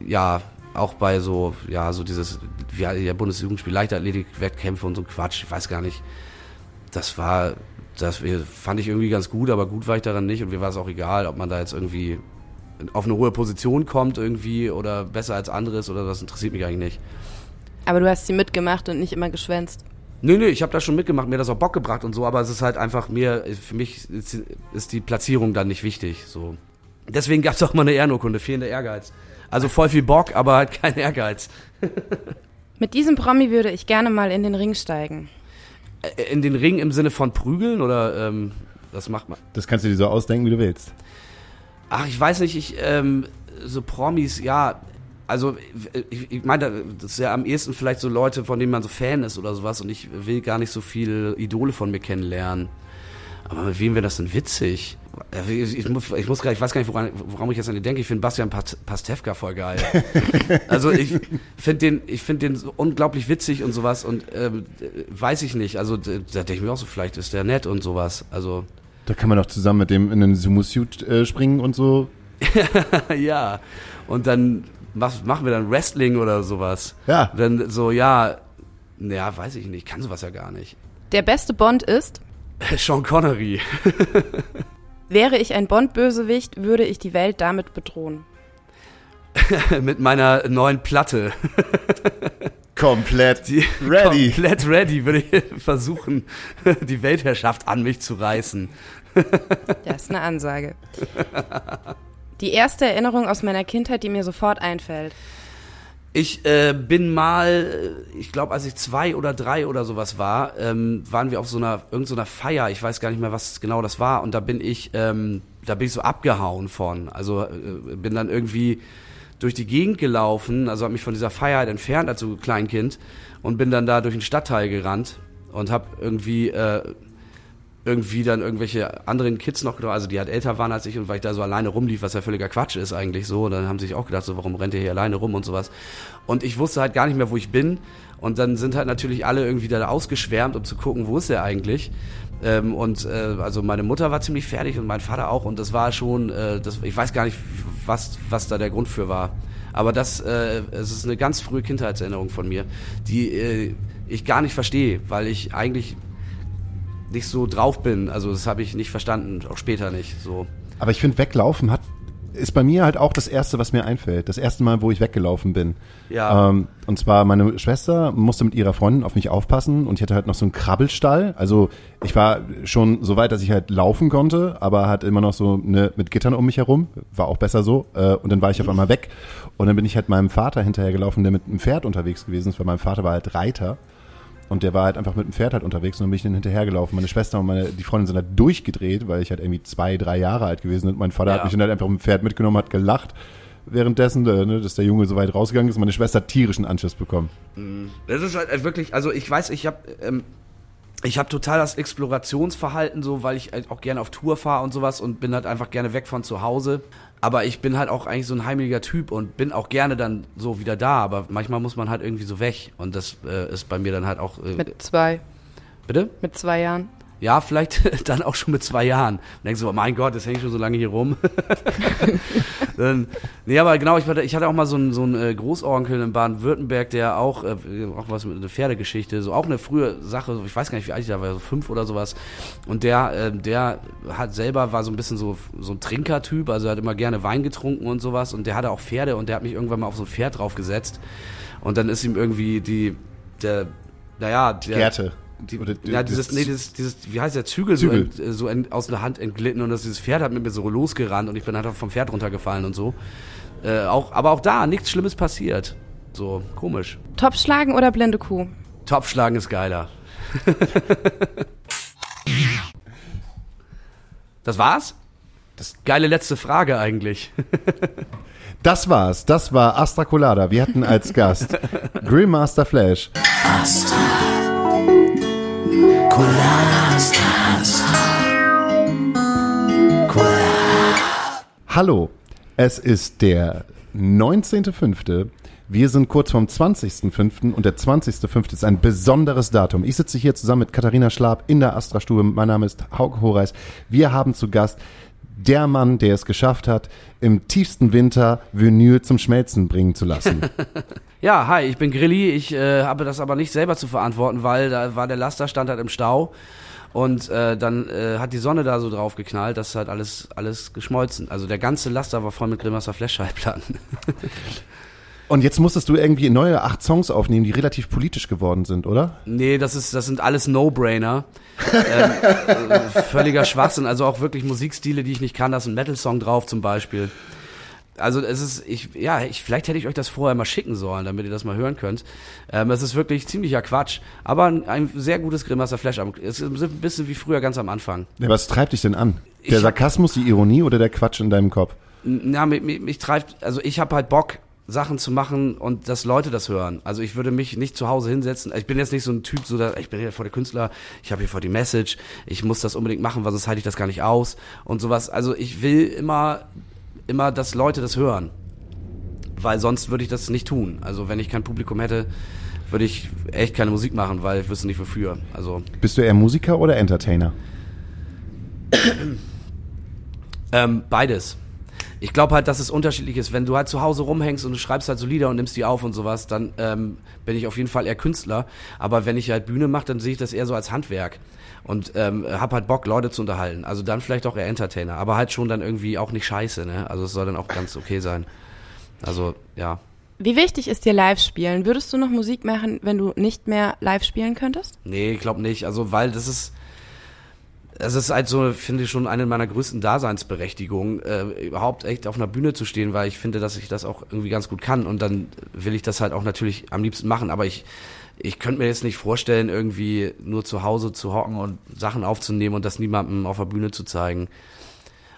ja auch bei so, ja, so dieses, ja, der Bundesjugendspiel, Leichtathletik, Wettkämpfe und so Quatsch, ich weiß gar nicht. Das war, das fand ich irgendwie ganz gut, aber gut war ich daran nicht und mir war es auch egal, ob man da jetzt irgendwie auf eine hohe Position kommt irgendwie oder besser als anderes oder das interessiert mich eigentlich nicht. Aber du hast sie mitgemacht und nicht immer geschwänzt. Nee, nee, ich habe das schon mitgemacht, mir das auch Bock gebracht und so, aber es ist halt einfach mir, für mich ist, ist die Platzierung dann nicht wichtig. So. Deswegen gab es auch mal eine Ehrenurkunde, fehlender Ehrgeiz. Also voll viel Bock, aber halt kein Ehrgeiz. Mit diesem Promi würde ich gerne mal in den Ring steigen. Äh, In den Ring im Sinne von prügeln oder ähm, was macht man? Das kannst du dir so ausdenken, wie du willst. Ach, ich weiß nicht, ich, ähm, so Promis, ja, also ich, ich meine, das ist ja am ehesten vielleicht so Leute, von denen man so Fan ist oder sowas und ich will gar nicht so viele Idole von mir kennenlernen. Aber mit wem wäre das denn witzig? Ich, muss, ich muss ich weiß gar nicht, woran, woran ich jetzt an den denke. Ich finde Bastian Pastewka voll geil. also ich finde den, ich finde den so unglaublich witzig und sowas und ähm, weiß ich nicht. Also da denke ich mir auch so, vielleicht ist der nett und sowas. Also Da kann man doch zusammen mit dem in einen Sumo-Suit äh, springen und so. ja. Und dann was machen wir dann Wrestling oder sowas. Ja. Dann so, ja, naja, weiß ich nicht, kann sowas ja gar nicht. Der beste Bond ist, Sean Connery. wäre ich ein Bond-Bösewicht, würde ich die Welt damit bedrohen. mit meiner neuen Platte. Komplett Die ready. Komplett ready, würde ich versuchen, die Weltherrschaft an mich zu reißen. Das ist eine Ansage. Die erste Erinnerung aus meiner Kindheit, die mir sofort einfällt. Ich äh, bin mal, äh, ich glaube, als ich zwei oder drei oder sowas war, ähm, waren wir auf so einer irgendeiner Feier. Ich weiß gar nicht mehr, was genau das war. Und da bin ich, ähm, da bin ich so abgehauen von. Also äh, bin dann irgendwie durch die Gegend gelaufen, also habe mich von dieser Feier halt entfernt als so Kleinkind und bin dann da durch den Stadtteil gerannt und habe irgendwie äh, irgendwie dann irgendwelche anderen Kids noch, also die halt älter waren als ich und weil ich da so alleine rumlief, was ja völliger Quatsch ist eigentlich so, dann haben sie sich auch gedacht, so warum rennt ihr hier alleine rum und sowas. Und ich wusste halt gar nicht mehr, wo ich bin und dann sind halt natürlich alle irgendwie da ausgeschwärmt, um zu gucken, wo ist er eigentlich. Ähm, und äh, also meine Mutter war ziemlich fertig und mein Vater auch und das war schon, äh, das, ich weiß gar nicht, was, was da der Grund für war. Aber das äh, es ist eine ganz frühe Kindheitserinnerung von mir, die äh, ich gar nicht verstehe, weil ich eigentlich nicht so drauf bin. Also das habe ich nicht verstanden, auch später nicht. So. Aber ich finde, weglaufen hat ist bei mir halt auch das erste, was mir einfällt. Das erste Mal, wo ich weggelaufen bin. Ja. Ähm, und zwar meine Schwester musste mit ihrer Freundin auf mich aufpassen und ich hatte halt noch so einen Krabbelstall. Also ich war schon so weit, dass ich halt laufen konnte, aber halt immer noch so ne, mit Gittern um mich herum. War auch besser so. Äh, und dann war ich auf einmal weg. Und dann bin ich halt meinem Vater hinterhergelaufen, der mit einem Pferd unterwegs gewesen ist, weil mein Vater war halt Reiter. Und der war halt einfach mit dem Pferd halt unterwegs und dann bin ich dann hinterhergelaufen. Meine Schwester und meine, die Freundin sind halt durchgedreht, weil ich halt irgendwie zwei, drei Jahre alt gewesen bin. Mein Vater Ja. hat mich dann halt einfach mit dem Pferd mitgenommen, hat gelacht währenddessen, äh, ne, dass der Junge so weit rausgegangen ist. Meine Schwester hat tierischen Anschluss bekommen. Das ist halt wirklich, also ich weiß, ich habe ähm, ich habe total das Explorationsverhalten so, weil ich halt auch gerne auf Tour fahre und sowas und bin halt einfach gerne weg von zu Hause. Aber ich bin halt auch eigentlich so ein heimeliger Typ und bin auch gerne dann so wieder da. Aber manchmal muss man halt irgendwie so weg und das äh, ist bei mir dann halt auch. Äh, Mit zwei. bitte? Mit zwei Jahren. Ja, vielleicht dann auch schon mit zwei Jahren. Und denkst du, oh mein Gott, das hängt schon so lange hier rum. dann, nee, aber genau, ich hatte, ich hatte auch mal so einen, so einen äh, Großonkel in Baden-Württemberg, der auch, äh, auch was mit einer Pferdegeschichte, so auch eine frühe Sache, ich weiß gar nicht, wie alt ich da war, so fünf oder sowas. Und der, äh, der hat selber, war so ein bisschen so, so ein Trinkertyp, also er hat immer gerne Wein getrunken und sowas. Und der hatte auch Pferde und der hat mich irgendwann mal auf so ein Pferd draufgesetzt. Und dann ist ihm irgendwie die, der, naja, der, Gerte. Die, Oder ja, das- dieses, nee, dieses, dieses, wie heißt der, Zügel, Zügel. so, ent, so ent, aus der Hand entglitten und das, dieses Pferd hat mit mir so losgerannt und ich bin halt vom Pferd runtergefallen und so. Äh, auch, aber auch da, nichts Schlimmes passiert. So, komisch. Topfschlagen oder blinde Kuh? Topfschlagen ist geiler. das war's? Das geile letzte Frage eigentlich. Das war's. Das war Astra Colada. Wir hatten als Gast Grillmaster Flash, Asta. Hallo, es ist der 19.05. Wir sind kurz vom 20.05. und der 20.05. ist ein besonderes Datum. Ich sitze hier zusammen mit Katharina Schlab in der Astra-Stube. Mein Name ist Hauke Horeis. Wir haben zu Gast der Mann, der es geschafft hat, im tiefsten Winter Vinyl zum Schmelzen bringen zu lassen. Ja, hi, ich bin Grilli. Ich äh, habe das aber nicht selber zu verantworten, weil da war der Laster stand halt im Stau und äh, dann äh, hat die Sonne da so drauf geknallt, das ist halt alles alles geschmolzen. Also der ganze Laster war voll mit Grimmerser Flash-Schallplatten. Und jetzt musstest du irgendwie neue acht Songs aufnehmen, die relativ politisch geworden sind, oder? nee, das ist das sind alles No-Brainer. ähm, äh, völliger Schwachsinn. Also auch wirklich Musikstile, die ich nicht kann. Da ist ein Metal-Song drauf zum Beispiel. Also es ist, ich, ja, ich, vielleicht hätte ich euch das vorher mal schicken sollen, damit ihr das mal hören könnt. Ähm, es ist wirklich ziemlicher Quatsch, aber ein, ein sehr gutes Grimmaster Flash. Es ist ein bisschen wie früher ganz am Anfang. Ja, was treibt dich denn an? Der Ich Sarkasmus, die Ironie oder der Quatsch in deinem Kopf? Na, mich, mich, mich treibt, also ich habe halt Bock, Sachen zu machen und dass Leute das hören. Also ich würde mich nicht zu Hause hinsetzen. Ich bin jetzt nicht so ein Typ, so da, ich bin hier vor der Künstler, ich habe hier vor die Message, ich muss das unbedingt machen, weil sonst halte ich das gar nicht aus und sowas. Also ich will immer, immer, dass Leute das hören. Weil sonst würde ich das nicht tun. Also wenn ich kein Publikum hätte, würde ich echt keine Musik machen, weil ich wüsste nicht wofür. Also Bist du eher Musiker oder Entertainer? Ähm, beides. Ich glaube halt, dass es unterschiedlich ist. Wenn du halt zu Hause rumhängst und du schreibst halt so Lieder und nimmst die auf und sowas, dann ähm, bin ich auf jeden Fall eher Künstler. Aber wenn ich halt Bühne mache, dann sehe ich das eher so als Handwerk. Und ähm, hab halt Bock, Leute zu unterhalten. Also dann vielleicht auch eher Entertainer. Aber halt schon dann irgendwie auch nicht scheiße, ne? Also es soll dann auch ganz okay sein. Also, ja. Wie wichtig ist dir Live-Spielen? Würdest du noch Musik machen, wenn du nicht mehr live spielen könntest? Nee, ich glaube nicht. Also, weil das ist, es ist halt so, finde ich schon eine meiner größten Daseinsberechtigungen, äh, überhaupt echt auf einer Bühne zu stehen, weil ich finde, dass ich das auch irgendwie ganz gut kann und dann will ich das halt auch natürlich am liebsten machen, aber ich, ich könnte mir jetzt nicht vorstellen, irgendwie nur zu Hause zu hocken und Sachen aufzunehmen und das niemandem auf der Bühne zu zeigen.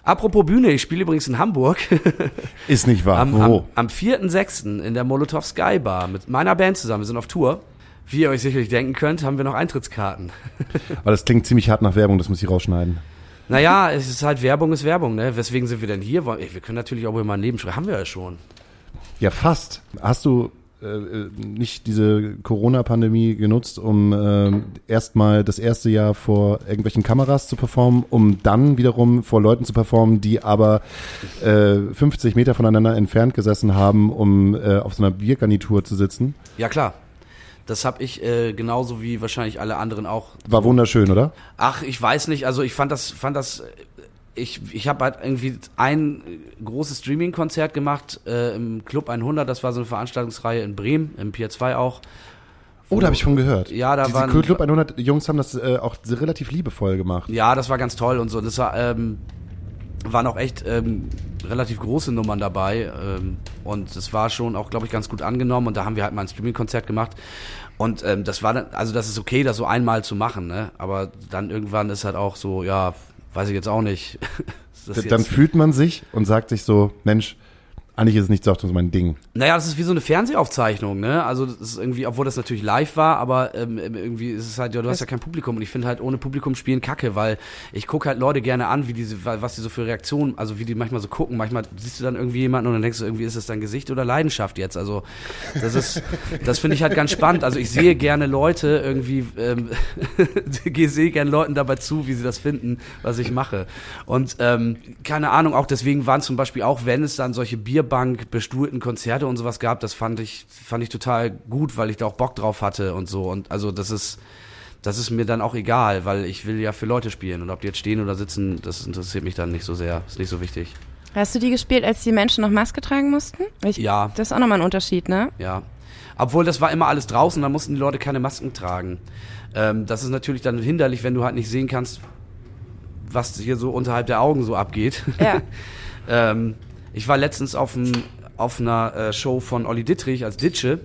Apropos Bühne, ich spiele übrigens in Hamburg Ist nicht wahr. am, Wo? am, am 4.6. in der Molotov Sky Bar mit meiner Band zusammen. Wir sind auf Tour. Wie ihr euch sicherlich denken könnt, haben wir noch Eintrittskarten. Aber das klingt ziemlich hart nach Werbung, das muss ich rausschneiden. Naja, es ist halt Werbung ist Werbung, ne? Weswegen sind wir denn hier? Wir können natürlich auch über mein Leben schreiben. Haben wir ja schon. Ja, fast. Hast du äh, äh, nicht diese Corona-Pandemie genutzt, um äh, erstmal das erste Jahr vor irgendwelchen Kameras zu performen, um dann wiederum vor Leuten zu performen, die aber äh, 50 Meter voneinander entfernt gesessen haben, um äh, auf so einer Biergarnitur zu sitzen? Ja, klar. Das habe ich äh, genauso wie wahrscheinlich alle anderen auch. War wunderschön, oder? Ach, ich weiß nicht. Also ich fand das, fand das. äh, Ich, ich habe halt irgendwie ein äh, großes Streaming-Konzert gemacht äh, im Club 100. Das war so eine Veranstaltungsreihe in Bremen, im Pier 2 auch. Oh, da habe ich von gehört. Ja, da Diese waren- Club 100 Jungs haben das äh, auch relativ liebevoll gemacht. Ja, das war ganz toll und so. Das war, ähm, waren auch echt ähm, relativ große Nummern dabei ähm, und es war schon auch, glaube ich, ganz gut angenommen und da haben wir halt mal ein Streaming-Konzert gemacht und ähm, das war dann, also das ist okay, das so einmal zu machen, ne? Aber dann irgendwann ist halt auch so, ja, weiß ich jetzt auch nicht. Dann fühlt man sich und sagt sich so, Mensch, eigentlich ist es nicht so so mein Ding. Naja, das ist wie so eine Fernsehaufzeichnung, ne? Also das ist irgendwie, obwohl das natürlich live war, aber ähm, irgendwie ist es halt, ja, du hast ja kein Publikum und ich finde halt ohne Publikum spielen Kacke, weil ich gucke halt Leute gerne an, wie diese, was die so für Reaktionen, also wie die manchmal so gucken. Manchmal siehst du dann irgendwie jemanden und dann denkst du, irgendwie ist das dein Gesicht oder Leidenschaft jetzt. Also das ist, das finde ich halt ganz spannend. Also ich sehe gerne Leute irgendwie, ähm, sehe gerne Leuten dabei zu, wie sie das finden, was ich mache. Und ähm, keine Ahnung, auch deswegen waren zum Beispiel auch, wenn es dann solche Bierbank bestuhlten Konzerte und sowas gab, das fand ich, fand ich total gut, weil ich da auch Bock drauf hatte und so. Und also das ist, das ist mir dann auch egal, weil ich will ja für Leute spielen und ob die jetzt stehen oder sitzen, das interessiert mich dann nicht so sehr, ist nicht so wichtig. Hast du die gespielt, als die Menschen noch Maske tragen mussten? Ich, Ja. Das ist auch nochmal ein Unterschied, ne? Ja. Obwohl, das war immer alles draußen, da mussten die Leute keine Masken tragen. Ähm, das ist natürlich dann hinderlich, wenn du halt nicht sehen kannst, was hier so unterhalb der Augen so abgeht. Ja. ähm, ich war letztens auf, ein, auf einer äh, Show von Olli Dittrich als Ditsche,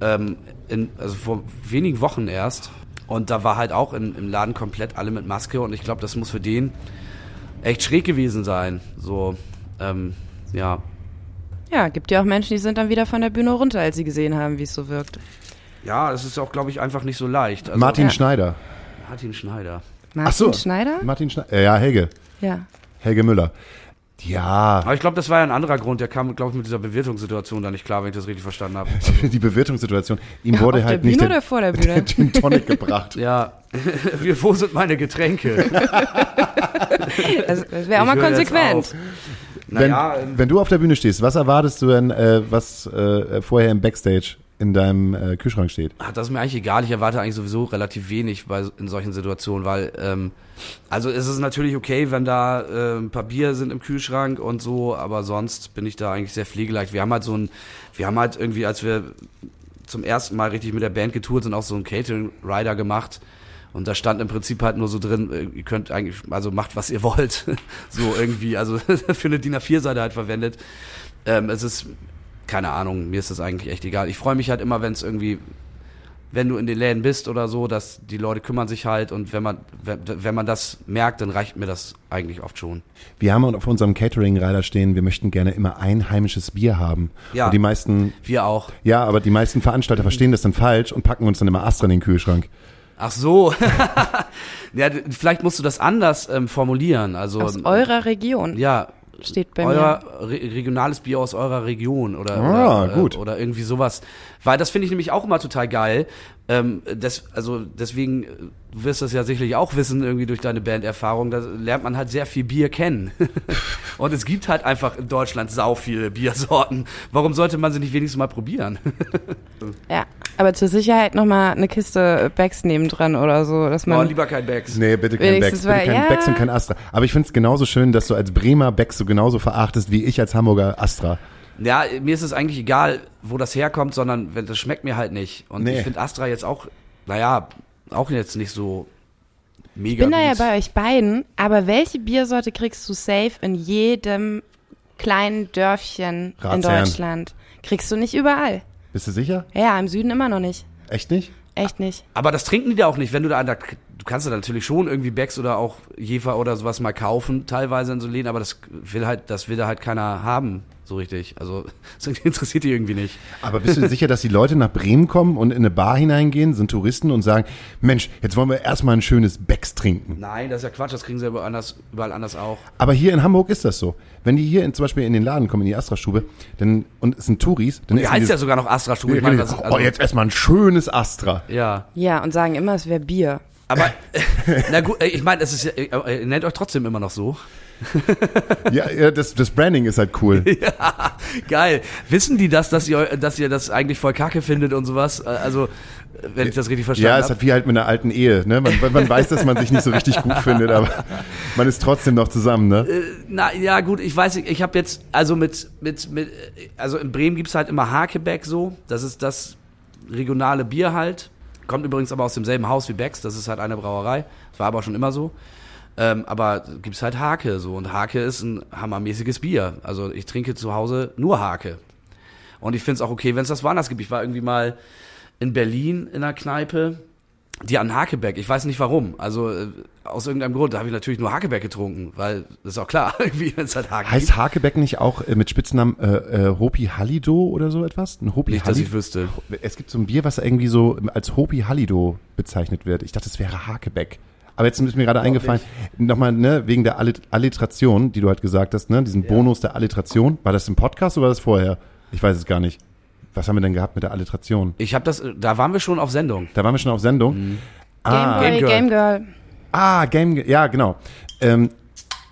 ähm, in, also vor wenigen Wochen erst. Und da war halt auch in, im Laden komplett alle mit Maske und ich glaube, das muss für den echt schräg gewesen sein. So, ähm, ja. Ja, gibt ja auch Menschen, die sind dann wieder von der Bühne runter, als sie gesehen haben, wie es so wirkt. Ja, es ist auch, glaube ich, einfach nicht so leicht. Also, Martin Ja. Schneider. Martin Schneider. Martin Ach so. Schneider? Martin Schneider. Ja, Helge. Ja. Helge Müller. Ja, Aber ich glaube, das war ja ein anderer Grund. Der kam, glaube ich, mit dieser Bewirtungssituation da nicht klar, wenn ich das richtig verstanden habe. die Bewirtungssituation. Ihm wurde Auf halt der nicht Bühne der, oder vor der der Bühne? Gin Tonic gebracht. Ja, Wie- wo sind meine Getränke? Also, das wäre auch mal konsequent. auf. Wenn, Naja, ähm, wenn du auf der Bühne stehst, was erwartest du denn, äh, was äh, vorher im Backstage in deinem äh, Kühlschrank steht? ach, das ist mir eigentlich egal. Ich erwarte eigentlich sowieso relativ wenig bei, in solchen Situationen, weil, ähm, also es ist natürlich okay, wenn da äh, ein paar Bier sind im Kühlschrank und so, aber sonst bin ich da eigentlich sehr pflegeleicht. Wir haben halt so ein, wir haben halt irgendwie, als wir zum ersten Mal richtig mit der Band getourt sind, auch so einen Catering-Rider gemacht. Und da stand im Prinzip halt nur so drin, äh, ihr könnt eigentlich, also macht, was ihr wollt. so irgendwie, also für eine DIN A4-Seite halt verwendet. Ähm, es ist, keine Ahnung, mir ist das eigentlich echt egal. Ich freue mich halt immer, wenn es irgendwie, wenn du in den Läden bist oder so, dass die Leute kümmern sich halt und wenn man, wenn, wenn man das merkt, dann reicht mir das eigentlich oft schon. Wir haben auf unserem Catering-Rider stehen, wir möchten gerne immer einheimisches Bier haben. Ja. Und die meisten, Wir auch. ja, aber die meisten Veranstalter verstehen das dann falsch und packen uns dann immer Astra in den Kühlschrank. Ach so. ja, vielleicht musst du das anders ähm, formulieren. Also Aus eurer Region ja, steht bei euer re regionales Bier aus eurer Region oder, Ah, oder, gut. Äh, oder irgendwie sowas. Weil das finde ich nämlich auch immer total geil. Ähm, das, also deswegen, äh, du wirst das ja sicherlich auch wissen, irgendwie durch deine Banderfahrung, da lernt man halt sehr viel Bier kennen. Und es gibt halt einfach in Deutschland sau viele Biersorten. Warum sollte man sie nicht wenigstens mal probieren? Ja, aber zur Sicherheit nochmal eine Kiste Becks nebendran oder so, dass Oh, man... lieber kein Becks. Nee, bitte kein Becks. Wenigstens Bitte kein ja. Becks und kein Astra. Aber ich finde es genauso schön, dass du als Bremer Becks so genauso verachtest wie ich als Hamburger Astra. Ja, mir ist es eigentlich egal, wo das herkommt, sondern wenn das schmeckt mir halt nicht. Und Nee. ich finde Astra jetzt auch, naja, auch jetzt nicht so mega bin da ja gut. bei euch beiden, aber welche Biersorte kriegst du safe in jedem kleinen Dörfchen in Ratsherrn. Deutschland? Kriegst du nicht überall. Bist du sicher? Ja, im Süden immer noch nicht. Echt nicht? Echt nicht. Aber das trinken die da auch nicht, wenn du da, da du kannst da natürlich schon irgendwie Becks oder auch Jefer oder sowas mal kaufen, teilweise in so Läden, aber das will halt, das will da halt keiner haben, so richtig. Also, das interessiert die irgendwie nicht. Aber bist du sicher, dass die Leute nach Bremen kommen und in eine Bar hineingehen, sind Touristen und sagen, Mensch, jetzt wollen wir erstmal ein schönes Becks trinken. Nein, das ist ja Quatsch, das kriegen sie überall anders, überall anders auch. Aber hier in Hamburg ist das so. Wenn die hier in, zum Beispiel in den Laden kommen, in die Astra-Stube, dann, und es sind Touris, dann Die heißt ja sogar noch Astra-Stube. Ich meine, das ist, oh, also, jetzt erstmal ein schönes Astra. ja. Ja, und sagen immer, es wäre Bier. Aber, na gut, äh, ich meine, es ist, ja- äh, ihr nennt euch trotzdem immer noch so. Ja, ja das, das Branding ist halt cool. Geil. Wissen die das, dass ihr, dass ihr das eigentlich voll kacke findet und sowas? Äh, Also, äh, wenn ich das richtig verstanden Ja, habe. es hat wie halt mit einer alten Ehe. Ne? Man, man weiß, dass man sich nicht so richtig gut findet, aber man ist trotzdem noch zusammen. Ne? Na ja, gut, ich weiß nicht, ich habe jetzt, also mit, mit, mit, also in Bremen gibt's halt immer Hakebeck so. Das ist das regionale Bier halt. Kommt übrigens aber aus demselben Haus wie Becks, das ist halt eine Brauerei. Das war aber schon immer so. Ähm, aber gibt's halt Hake so. Und Hake ist ein hammermäßiges Bier. Also ich trinke zu Hause nur Hake. Und ich find's auch okay, wenn es das woanders gibt. Ich war irgendwie mal in Berlin in einer Kneipe, die an Hakebeck. Ich weiß nicht warum. Also äh, aus irgendeinem Grund. Da habe ich natürlich nur Hakebeck getrunken, weil das ist auch klar, irgendwie, wenn es halt Hake Heißt Hakebeck nicht auch äh, mit Spitznamen äh, äh, Hopi Hallido oder so etwas? Ein Hopi Nicht, dass ich Hallido? wüsste. Es gibt so ein Bier, was irgendwie so als Hopi Hallido bezeichnet wird. Ich dachte, es wäre Hakebeck. Aber jetzt ist mir gerade eingefallen, nochmal, ne, wegen der Allit- Alliteration, die du halt gesagt hast, ne, diesen Bonus der Alliteration. War das im Podcast oder war das vorher? Ich weiß es gar nicht. Was haben wir denn gehabt mit der Alliteration? Ich habe das, da waren wir schon auf Sendung. Da waren wir schon auf Sendung. Game Ah, Game Girl. Game Girl. ah, Game, ja, genau. Ähm,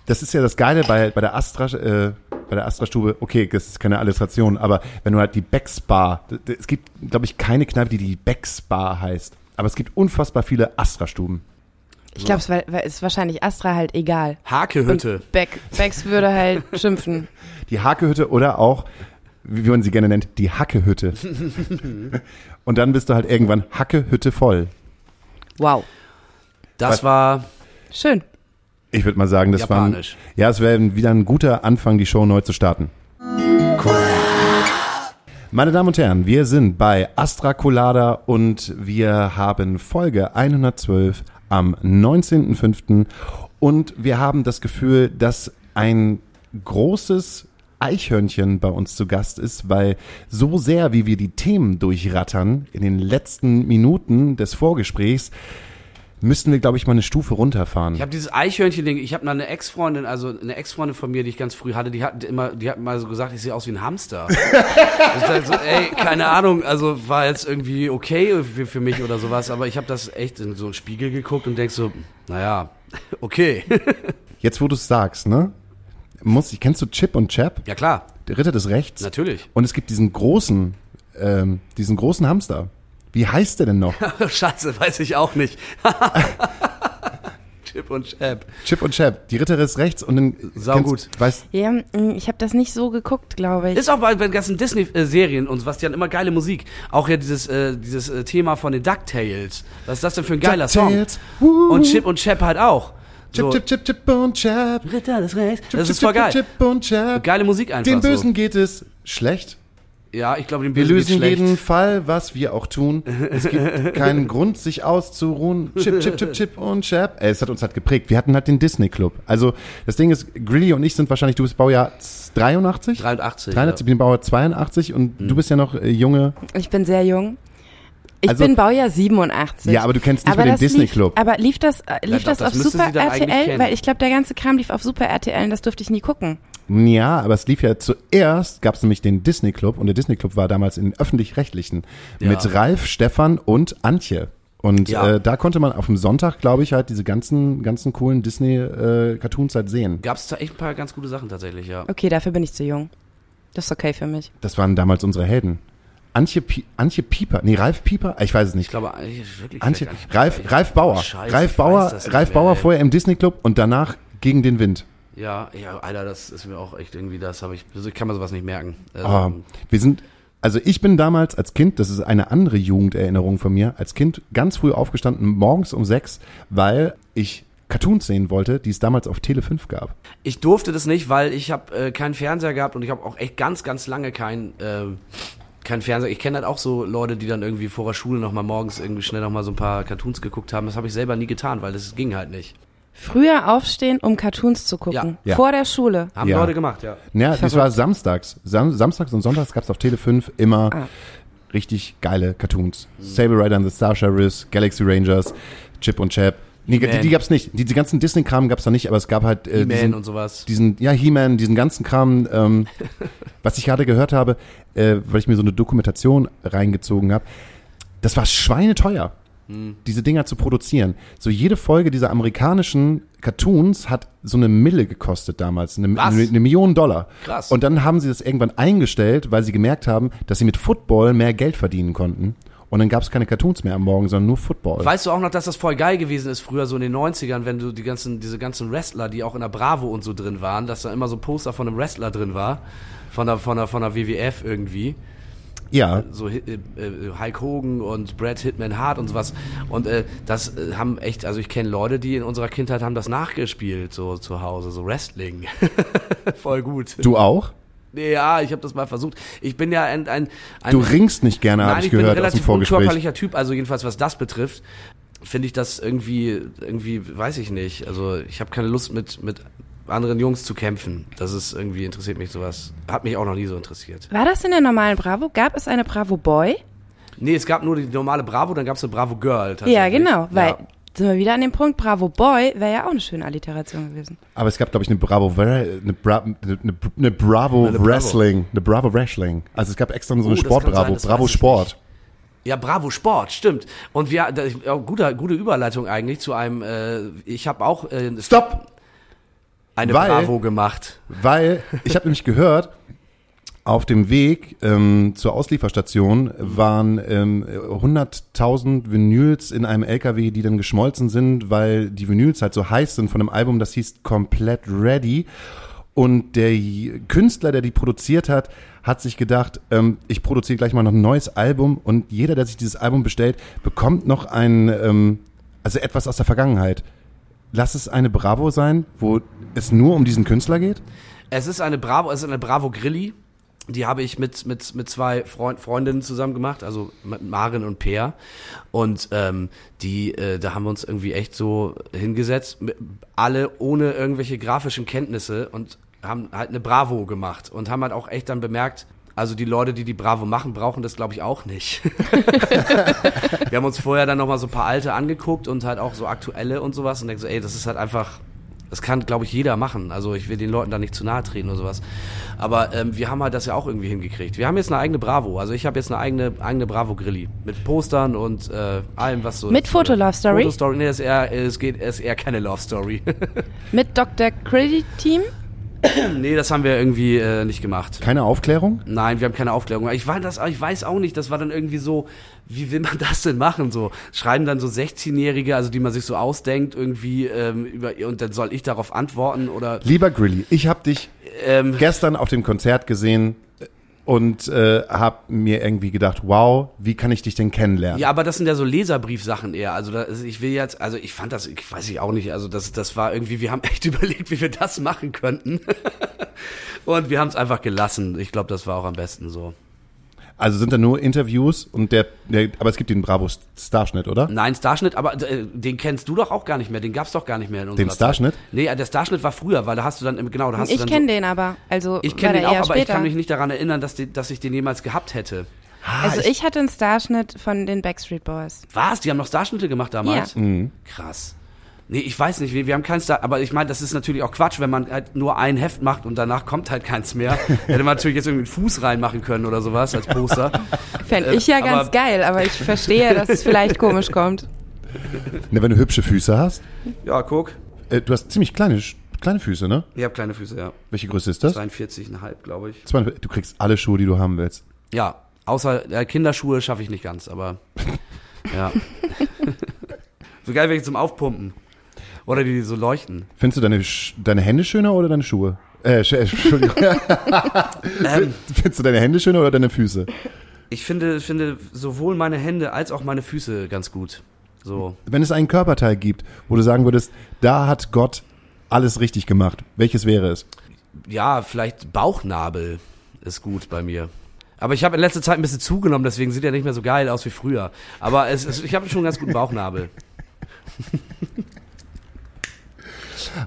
das ist ja das Geile bei, bei der Astra, äh, bei der Astra-Stube. Okay, das ist keine Alliteration, aber wenn du halt die Becks Bar, es gibt, glaube ich, keine Kneipe, die die Becks Bar heißt. Aber es gibt unfassbar viele Astra-Stuben. Ich glaube, es war- ist wahrscheinlich Astra halt egal. Hakehütte. Und Beck, Becks würde halt schimpfen. Die Hakehütte oder auch, wie man sie gerne nennt, die Hackehütte. Und dann bist du halt irgendwann Hackehütte voll. Wow. Das Was- war Schön. Ich würde mal sagen, das war, Japanisch. ja, es wäre wieder ein guter Anfang, die Show neu zu starten. Meine Damen und Herren, wir sind bei Astra Colada und wir haben Folge 112 am 19.05. Und wir haben das Gefühl, dass ein großes Eichhörnchen bei uns zu Gast ist, weil so sehr, wie wir die Themen durchrattern in den letzten Minuten des Vorgesprächs, müssten wir, glaube ich, mal eine Stufe runterfahren. Ich habe dieses Eichhörnchen-Ding, ich habe eine Ex-Freundin, also eine Ex-Freundin von mir, die ich ganz früh hatte, die hat immer, die hat mal so gesagt, ich sehe aus wie ein Hamster. ich dachte so, ey, keine Ahnung, also war jetzt irgendwie okay für, für mich oder sowas, aber ich habe das echt in so einen Spiegel geguckt und denk so, naja, okay. Jetzt, wo du es sagst, ne? Muss, kennst du Chip und Chap? ja klar, Der Ritter des Rechts. natürlich. Und es gibt diesen großen, ähm, diesen großen Hamster. Wie heißt der denn noch? Scheiße, weiß ich auch nicht. Chip und Chap. Chip und Chap, die Ritter des Rechts und dann Sau kennst- gut. Weißt, Ja, mm, ich habe das nicht so geguckt, glaube ich. Ist auch bei den ganzen Disney-Serien und was, die haben immer geile Musik. Auch ja dieses, äh, dieses äh, Thema von den DuckTales. Was ist das denn für ein geiler DuckTales, Song? Und Chip und Chap halt auch. Chip, So, Chip, Chip, Chip und Chap. Ritter des Rechts. Chip, Das Chip, ist voll Chip, geil. Chip und Chap. Geile Musik einfach. Den Bösen So. geht es schlecht. Ja, ich glaube, Wir Bösen lösen geht's schlecht. jeden Fall, was wir auch tun. Es gibt keinen Grund, sich auszuruhen. Chip, Chip, Chip, Chip und Chap. Ey, es hat uns halt geprägt. Wir hatten halt den Disney Club. Also das Ding ist, Grilly und ich sind wahrscheinlich, du bist Baujahr 83? 83. 83, ich bin Baujahr 82 und Mhm. du bist ja noch äh, junge. Ich bin sehr jung. Ich Also- bin Baujahr 87. Ja, aber du kennst nicht aber mehr den Disney lief, Club. Aber lief das, äh, lief doch, das, das auf Super RTL? Weil ich glaube, der ganze Kram lief auf Super RTL und das durfte ich nie gucken. Ja, aber es lief ja zuerst, gab es nämlich den Disney Club und der Disney Club war damals in öffentlich-rechtlichen Ja. mit Ralf, Stefan und Antje. Und Ja. äh, da konnte man auf dem Sonntag, glaube ich, halt diese ganzen, ganzen coolen Disney-Cartoons halt sehen. Gab es da echt ein paar ganz gute Sachen tatsächlich, ja. Okay, dafür bin ich zu jung. Das ist okay für mich. Das waren damals unsere Helden. Antje, Pi Antje Pieper, nee, Ralf Pieper, ich weiß es Ich nicht. glaube, eigentlich wirklich. Antje. Ralf, Ralf Bauer. Scheiße, Ralf ich Bauer, Ralf Bauer vorher im Disney Club und danach gegen den Wind. Ja, ja, Alter, das ist mir auch echt irgendwie, das habe ich, ich kann mir sowas nicht merken. Also, Ah, wir sind, also ich bin damals als Kind, das ist eine andere Jugenderinnerung von mir, als Kind ganz früh aufgestanden, morgens um sechs, weil ich Cartoons sehen wollte, die es damals auf Tele 5 gab. Ich durfte das nicht, weil ich habe äh, keinen Fernseher gehabt und ich habe auch echt ganz, ganz lange keinen äh, kein Fernseher. Ich kenne halt auch so Leute, die dann irgendwie vor der Schule noch mal morgens irgendwie schnell noch mal so ein paar Cartoons geguckt haben. Das habe ich selber nie getan, weil das ging halt nicht. Früher aufstehen, um Cartoons zu gucken. Ja. Vor der Schule. Haben Ja. Leute gemacht, ja. Ja, das war samstags. Sam samstags und sonntags gab es auf Tele 5 immer Ah. richtig geile Cartoons. Saber Rider and the Star Sheriffs, Galaxy Rangers, Chip und Chap. Nee, die, die gab's nicht. Die, die ganzen Disney-Kram gab's da nicht, aber es gab halt äh, He-Man diesen, und sowas. diesen, ja, He-Man, diesen ganzen Kram, ähm, was ich gerade gehört habe, äh, weil ich mir so eine Dokumentation reingezogen habe. Das war schweineteuer, Hm. diese Dinger zu produzieren. So jede Folge dieser amerikanischen Cartoons hat so eine Mille gekostet damals, eine, eine, eine Million Dollar. Krass. Und dann haben sie das irgendwann eingestellt, weil sie gemerkt haben, dass sie mit Football mehr Geld verdienen konnten. Und dann gab es keine Cartoons mehr am Morgen, sondern nur Football. Weißt du auch noch, dass das voll geil gewesen ist früher so in den 90ern, wenn du die ganzen, diese ganzen Wrestler, die auch in der Bravo und so drin waren, dass da immer so ein Poster von einem Wrestler drin war, von der, von der, von der WWF irgendwie. Ja, so Hi- äh, äh, Hulk Hogan und Brad Hitman Hart und sowas. Und äh, das äh, haben echt, also ich kenne Leute, die in unserer Kindheit haben das nachgespielt, so zu Hause, so Wrestling. Voll gut. du auch? Ja, ich habe das mal versucht. Ich bin ja ein, ein, ein Du ringst nicht gerne, habe ich ich bin ein gehört aus dem relativ Vorgespräch. unkörperlicher Typ, also jedenfalls was das betrifft, finde ich das irgendwie, irgendwie, weiß ich nicht. Also ich habe keine Lust mit, mit anderen Jungs zu kämpfen. Das ist irgendwie, interessiert mich sowas. Hat mich auch noch nie so interessiert. War das in der normalen Bravo? Gab es eine Bravo Boy? Nee, es gab nur die normale Bravo, dann gab es eine Bravo Girl. tatsächlich. Ja, genau. Weil, Ja. sind wir wieder an dem Punkt, Bravo Boy wäre ja auch eine schöne Alliteration gewesen. Aber es gab, glaube ich, eine Bravo, eine, Bra eine, eine Bravo Eine Bravo. Wrestling, eine Bravo Wrestling. Also es gab extra so eine Oh, das kann Sport-Bravo, sein, Bravo Sport. Ja, Bravo Sport, stimmt. Und wir, da, ja, gute, gute Überleitung eigentlich zu einem, äh, ich habe auch äh, Stopp! Eine Weil- Bravo gemacht. Weil ich habe nämlich gehört, auf dem Weg ähm, zur Auslieferstation waren ähm, 100.000 Vinyls in einem LKW, die dann geschmolzen sind, weil die Vinyls halt so heiß sind von einem Album, das hieß Komplett Ready. Und der Künstler, der die produziert hat, hat sich gedacht, ähm, ich produziere gleich mal noch ein neues Album und jeder, der sich dieses Album bestellt, bekommt noch ein, ähm, also etwas aus der Vergangenheit. Lass es eine Bravo sein, wo es nur um diesen Künstler geht? Es ist eine Bravo, es ist eine Bravo Grilli. Die habe ich mit, mit, mit zwei Freund, Freundinnen zusammen gemacht, also mit Marin und Peer. Und ähm, die, äh, da haben wir uns irgendwie echt so hingesetzt, alle ohne irgendwelche grafischen Kenntnisse und haben halt eine Bravo gemacht und haben halt auch echt dann bemerkt, also die Leute, die die Bravo machen, brauchen das glaube ich auch nicht. wir haben uns vorher dann nochmal so ein paar alte angeguckt und halt auch so aktuelle und sowas und denken so, ey, das ist halt einfach, das kann, glaube ich, jeder machen. Also ich will den Leuten da nicht zu nahe treten oder sowas. Aber ähm, wir haben halt das ja auch irgendwie hingekriegt. Wir haben jetzt eine eigene Bravo. Also ich habe jetzt eine eigene, eigene Bravo-Grilli. Mit Postern und äh, allem, was so... Mit Foto-Love-Story? Fotostory, nee, ist eher, es geht, ist eher keine Love-Story. Mit Dr. Credit Team? nee, das haben wir irgendwie äh, nicht gemacht. Keine Aufklärung? Nein, wir haben keine Aufklärung. Ich, war das, ich weiß auch nicht, das war dann irgendwie so, wie will man das denn machen? So schreiben dann so 16-Jährige, also die man sich so ausdenkt, irgendwie ähm, über und dann soll ich darauf antworten oder Lieber Grilly, ich habe dich ähm, gestern auf dem Konzert gesehen und äh, habe mir irgendwie gedacht, wow, wie kann ich dich denn kennenlernen? Ja, aber das sind ja so Leserbriefsachen eher. Also da, also ich will jetzt, also ich fand das, ich weiß ich auch nicht, also das, das war irgendwie, wir haben echt überlegt, wie wir das machen könnten. Und wir haben es einfach gelassen. Ich glaube, das war auch am besten so. Also sind da nur Interviews und der, der aber es gibt den Bravo Starschnitt, oder? Nein, Starschnitt, aber äh, den kennst du doch auch gar nicht mehr. Den gab's doch gar nicht mehr in unserer Den Starschnitt? Zeit. Nee, der Starschnitt war früher, weil da hast du dann, genau, da hast du Ich dann kenne so, den aber. Also Ich kenne den auch, aber ich später. kann mich nicht daran erinnern, dass, die, dass ich den jemals gehabt hätte. Also ich hatte einen Starschnitt von den Backstreet Boys. Was? Die haben noch Starschnitte gemacht damals? Ja. Mhm. Krass. Nee, ich weiß nicht, wir, wir haben keinen Star, aber ich meine, das ist natürlich auch Quatsch, wenn man halt nur ein Heft macht und danach kommt halt keins mehr. Hätte man natürlich jetzt irgendwie einen Fuß reinmachen können oder sowas als Poster. Fände Äh, ich ja aber- ganz geil, aber ich verstehe, dass es vielleicht komisch kommt. Ne, wenn du hübsche Füße hast. Ja, guck. Äh, du hast ziemlich kleine, kleine Füße, ne? Ich habe kleine Füße, ja. Welche Größe ist das? 43,5, glaube ich. 42. Du kriegst alle Schuhe, die du haben willst. Ja, außer äh, Kinderschuhe schaffe ich nicht ganz, aber ja. so geil wäre ich zum Aufpumpen. Oder die so leuchten. Findest du deine, Sch- deine Hände schöner oder deine Schuhe? Äh, Sch- äh, Entschuldigung. Ähm, Findest du deine Hände schöner oder deine Füße? ich finde, finde sowohl meine Hände als auch meine Füße ganz gut. So. Wenn es einen Körperteil gibt, wo du sagen würdest, da hat Gott alles richtig gemacht, welches wäre es? Ja, vielleicht Bauchnabel ist gut bei mir. Aber ich habe in letzter Zeit ein bisschen zugenommen, deswegen sieht er nicht mehr so geil aus wie früher. Aber es, es, ich habe schon einen ganz guten Bauchnabel.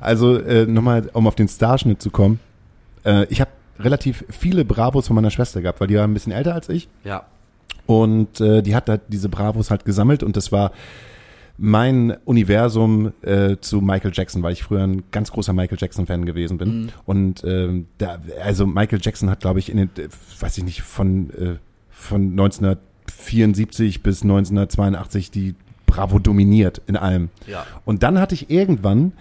Also äh, nochmal, um auf den Starschnitt zu kommen. Äh, ich habe relativ viele Bravos von meiner Schwester gehabt, weil die war ein bisschen älter als ich. Ja. Und äh, die hat halt diese Bravos halt gesammelt und das war mein Universum äh, zu Michael Jackson, weil ich früher ein ganz großer Michael Jackson-Fan gewesen bin. Und ähm, da, also Michael Jackson hat, glaube ich, in den, äh, weiß ich nicht, von, äh, von 1974 bis 1982 die Bravo dominiert in allem. Ja. Und dann hatte ich irgendwann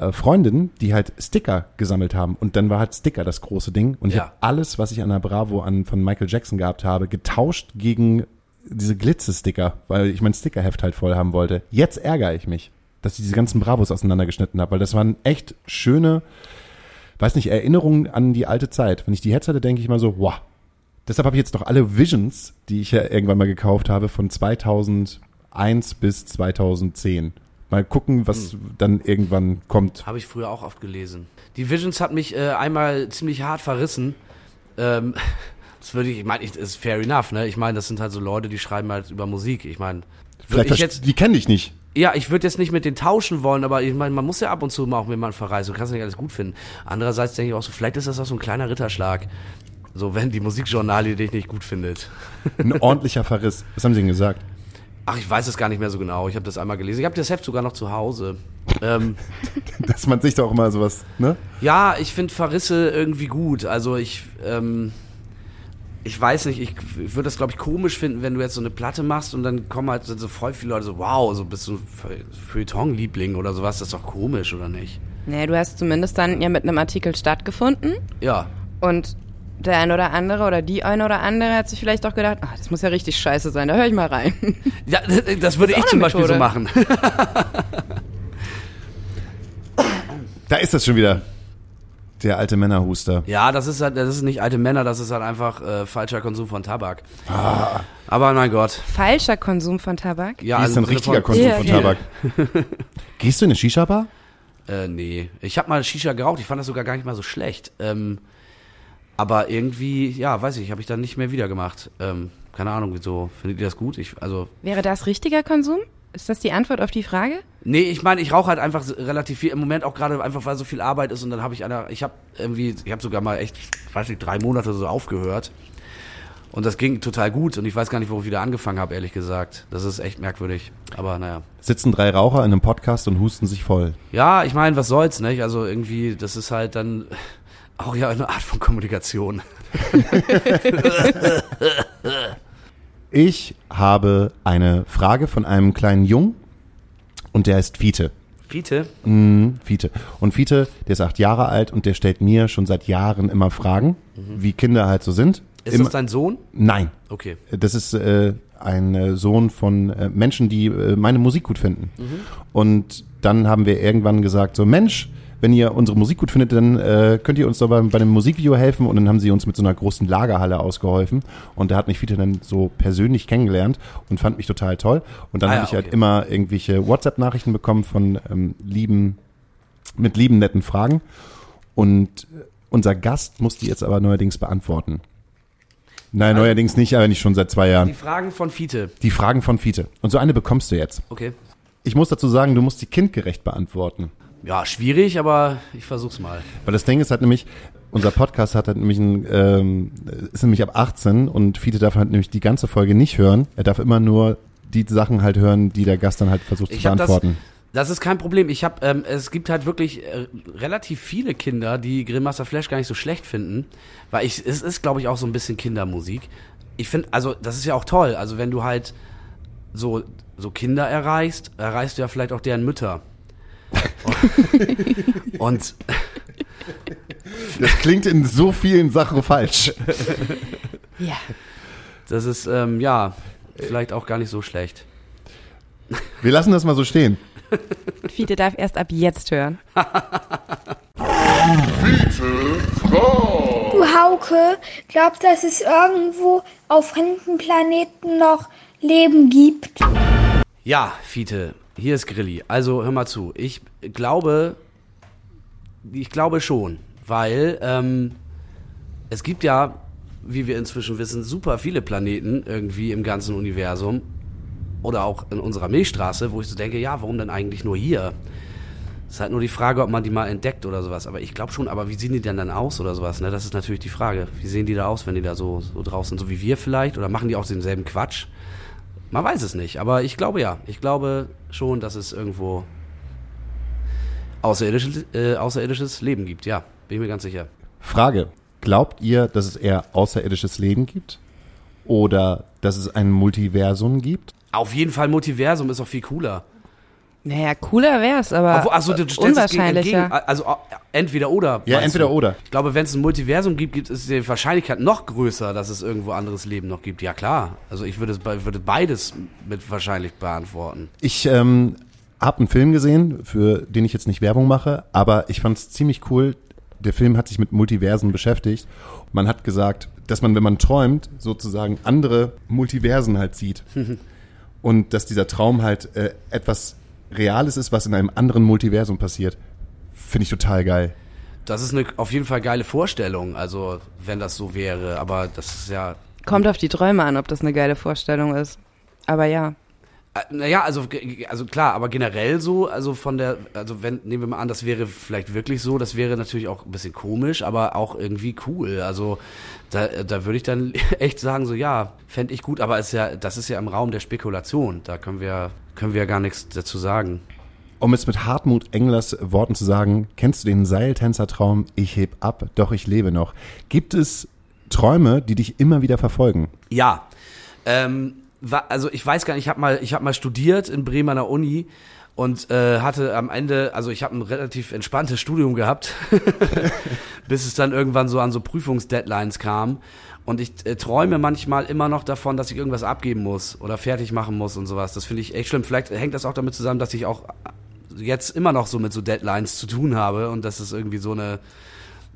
äh, Freundinnen, die halt Sticker gesammelt haben. Und dann war halt Sticker das große Ding. Und ich Ja. habe alles, was ich an der Bravo an, von Michael Jackson gehabt habe, getauscht gegen diese Glitze-Sticker, weil ich mein Stickerheft halt voll haben wollte. Jetzt ärgere ich mich, dass ich diese ganzen Bravos auseinandergeschnitten habe, weil das waren echt schöne, weiß nicht, Erinnerungen an die alte Zeit. Wenn ich die jetzt hatte, denke ich mal so, wow. Deshalb habe ich jetzt noch alle Visions, die ich ja irgendwann mal gekauft habe, von 2001 bis 2010. Mal gucken, was dann irgendwann kommt. Habe ich früher auch oft gelesen. Die Visions hat mich äh, einmal ziemlich hart verrissen. Ähm, das würde ich, ich meine, ich- ist fair enough, ne? Ich meine, das sind halt so Leute, die schreiben halt über Musik. Ich meine, Vielleicht ich jetzt, die kenne ich nicht. ja, ich würde jetzt nicht mit denen tauschen wollen, aber ich meine, man muss ja ab und zu mal auch mit jemandem verreisen. Du kannst nicht alles gut finden. Andererseits denke ich auch so, vielleicht ist das auch so ein kleiner Ritterschlag. So, wenn die Musikjournalie dich nicht gut findet. Ein ordentlicher Verriss. Was haben sie denn gesagt? Ach, ich weiß es gar nicht mehr so genau. Ich habe das einmal gelesen. Ich habe das Heft sogar noch zu Hause. Ähm, Dass man sich doch immer sowas, ne? Ja, ich finde Verrisse irgendwie gut. Also ich, ähm, ich weiß nicht, ich, ich würde das glaube ich komisch finden, wenn du jetzt so eine Platte machst und dann kommen halt so voll viele Leute so, wow, so bist du ein Feuilleton-Liebling oder sowas. Das ist doch komisch, oder nicht? Nee, du hast zumindest dann ja mit einem Artikel stattgefunden Ja. und der ein oder andere oder die eine oder andere hat sich vielleicht auch gedacht, ah, das muss ja richtig scheiße sein, da höre ich mal rein. Ja, das würde ich auch zum eine Beispiel so Methode. machen. Da ist das schon wieder. Der alte Männerhuster. Ja, das ist halt, das ist nicht alte Männer, das ist halt einfach äh, falscher Konsum von Tabak. Aber mein Gott. Falscher Konsum von Tabak? Ja, Wie ist also ein richtiger Konsum Ja, von. Tabak? Gehst du in eine Shisha-Bar? Äh, nee. Ich habe mal Shisha geraucht, ich fand das sogar gar nicht mal so schlecht. Ähm, aber irgendwie, ja, weiß ich, habe ich dann nicht mehr wieder gemacht. Ähm, keine Ahnung, wieso. Findet ihr das gut? Ich, also, Wäre das richtiger Konsum? Ist das die Antwort auf die Frage? nee, ich meine, ich rauche halt einfach relativ viel. Im Moment auch gerade einfach, weil so viel Arbeit ist und dann habe ich einer, ich habe irgendwie, ich habe sogar mal echt, ich weiß nicht, drei Monate so aufgehört. Und das ging total gut und ich weiß gar nicht, wo ich wieder angefangen habe, ehrlich gesagt. Das ist echt merkwürdig. Aber naja. Sitzen drei Raucher in einem Podcast und husten sich voll. Ja, ich meine, was soll's, nicht? Also irgendwie, das ist halt dann auch ja eine Art von Kommunikation. Ich habe eine Frage von einem kleinen Jungen und der heißt Fiete. Fiete? Mhm, Fiete. Und Fiete, der ist acht Jahre alt und der stellt mir schon seit Jahren immer Fragen, wie Kinder halt so sind. Ist Immer- das dein Sohn? Nein, Okay. das ist äh, ein äh, Sohn von äh, Menschen, die äh, meine Musik gut finden. Und dann haben wir irgendwann gesagt, so Mensch, wenn ihr unsere Musik gut findet, dann äh, könnt ihr uns doch bei, bei einem Musikvideo helfen. Und dann haben sie uns mit so einer großen Lagerhalle ausgeholfen. Und da hat mich Fiete dann so persönlich kennengelernt und fand mich total toll. Und dann Ah habe ja, ich halt immer irgendwelche WhatsApp-Nachrichten bekommen von ähm, lieben, mit lieben, netten Fragen. Und äh, unser Gast muss die jetzt aber neuerdings beantworten. Nein, neuerdings nicht, aber nicht schon seit zwei Jahren. Die Fragen von Fiete. Die Fragen von Fiete. Und so eine bekommst du jetzt. Okay. Ich muss dazu sagen, du musst die kindgerecht beantworten. Ja, schwierig, aber ich versuch's mal. Weil das Ding ist halt nämlich, unser Podcast hat halt nämlich ein, ähm, ist nämlich ab 18 und Fiete darf halt nämlich die ganze Folge nicht hören. Er darf immer nur die Sachen halt hören, die der Gast dann halt versucht Ich zu beantworten. Das ist kein Problem. Ich habe, ähm, es gibt halt wirklich äh, relativ viele Kinder, die Grillmaster Flash gar nicht so schlecht finden, weil ich, es ist, glaube ich, auch so ein bisschen Kindermusik. Ich finde, also das ist ja auch toll. Also wenn du halt so so Kinder erreichst, erreichst du ja vielleicht auch deren Mütter. Und Das klingt in so vielen Sachen falsch. Ja. das ist ähm, ja vielleicht auch gar nicht so schlecht. Wir lassen das mal so stehen. Fiete darf erst ab jetzt hören. Du Hauke, glaubst du, dass es irgendwo auf fremden Planeten noch Leben gibt? Ja, Fiete, hier ist Grilli. Also hör mal zu. Ich glaube, ich glaube schon, weil ähm, es gibt ja, wie wir inzwischen wissen, super viele Planeten irgendwie im ganzen Universum oder auch in unserer Milchstraße, wo ich so denke, ja, warum denn eigentlich nur hier? Es ist halt nur die Frage, ob man die mal entdeckt oder sowas. Aber ich glaube schon, aber wie sehen die denn dann aus oder sowas? Ne? Das ist natürlich die Frage. Wie sehen die da aus, wenn die da so, so draußen sind, so wie wir vielleicht? Oder machen die auch denselben Quatsch? Man weiß es nicht, aber ich glaube ja. Ich glaube schon, dass es irgendwo außerirdisches, äh, außerirdisches Leben gibt. Ja, bin ich mir ganz sicher. Frage. Glaubt ihr, dass es eher außerirdisches Leben gibt? Oder dass es ein Multiversum gibt? Auf jeden Fall Multiversum ist auch viel cooler. Naja, cooler wär's, aber achso, du stellst es gegen, unwahrscheinlicher. entgegen. Also entweder oder. Ja, entweder du? oder. Ich glaube, wenn es ein Multiversum gibt, gibt es die Wahrscheinlichkeit noch größer, dass es irgendwo anderes Leben noch gibt. Ja klar. Also ich würde, würde beides mit wahrscheinlich beantworten. Ich ähm, habe einen Film gesehen, für den ich jetzt nicht Werbung mache, aber ich fand es ziemlich cool. Der Film hat sich mit Multiversen beschäftigt. Man hat gesagt, dass man, wenn man träumt, sozusagen andere Multiversen halt sieht. Und dass dieser Traum halt äh, etwas Reales ist, was in einem anderen Multiversum passiert. Finde ich total geil. Das ist eine auf jeden Fall geile Vorstellung. Also wenn das so wäre, aber das ist ja Kommt auf die Träume an, ob das eine geile Vorstellung ist. Aber ja. Äh, Naja, also, also klar, aber generell so, also von der, also wenn, nehmen wir mal an, das wäre vielleicht wirklich so, das wäre natürlich auch ein bisschen komisch, aber auch irgendwie cool. Also da, da würde ich dann echt sagen, so ja, fände ich gut, aber ist ja, das ist ja im Raum der Spekulation. Da können wir, können wir ja gar nichts dazu sagen. Um es mit Hartmut Englers Worten zu sagen, kennst du den Seiltänzertraum, ich heb ab, doch ich lebe noch. Gibt es Träume, die dich immer wieder verfolgen? Ja, ähm, also ich weiß gar nicht, ich habe mal, ich habe mal studiert in an der Uni und äh, hatte am Ende, also ich habe ein relativ entspanntes Studium gehabt, bis es dann irgendwann so an so Prüfungsdeadlines kam. Und ich äh, träume manchmal immer noch davon, dass ich irgendwas abgeben muss oder fertig machen muss und sowas. Das finde ich echt schlimm. Vielleicht hängt das auch damit zusammen, dass ich auch jetzt immer noch so mit so Deadlines zu tun habe und dass es irgendwie so eine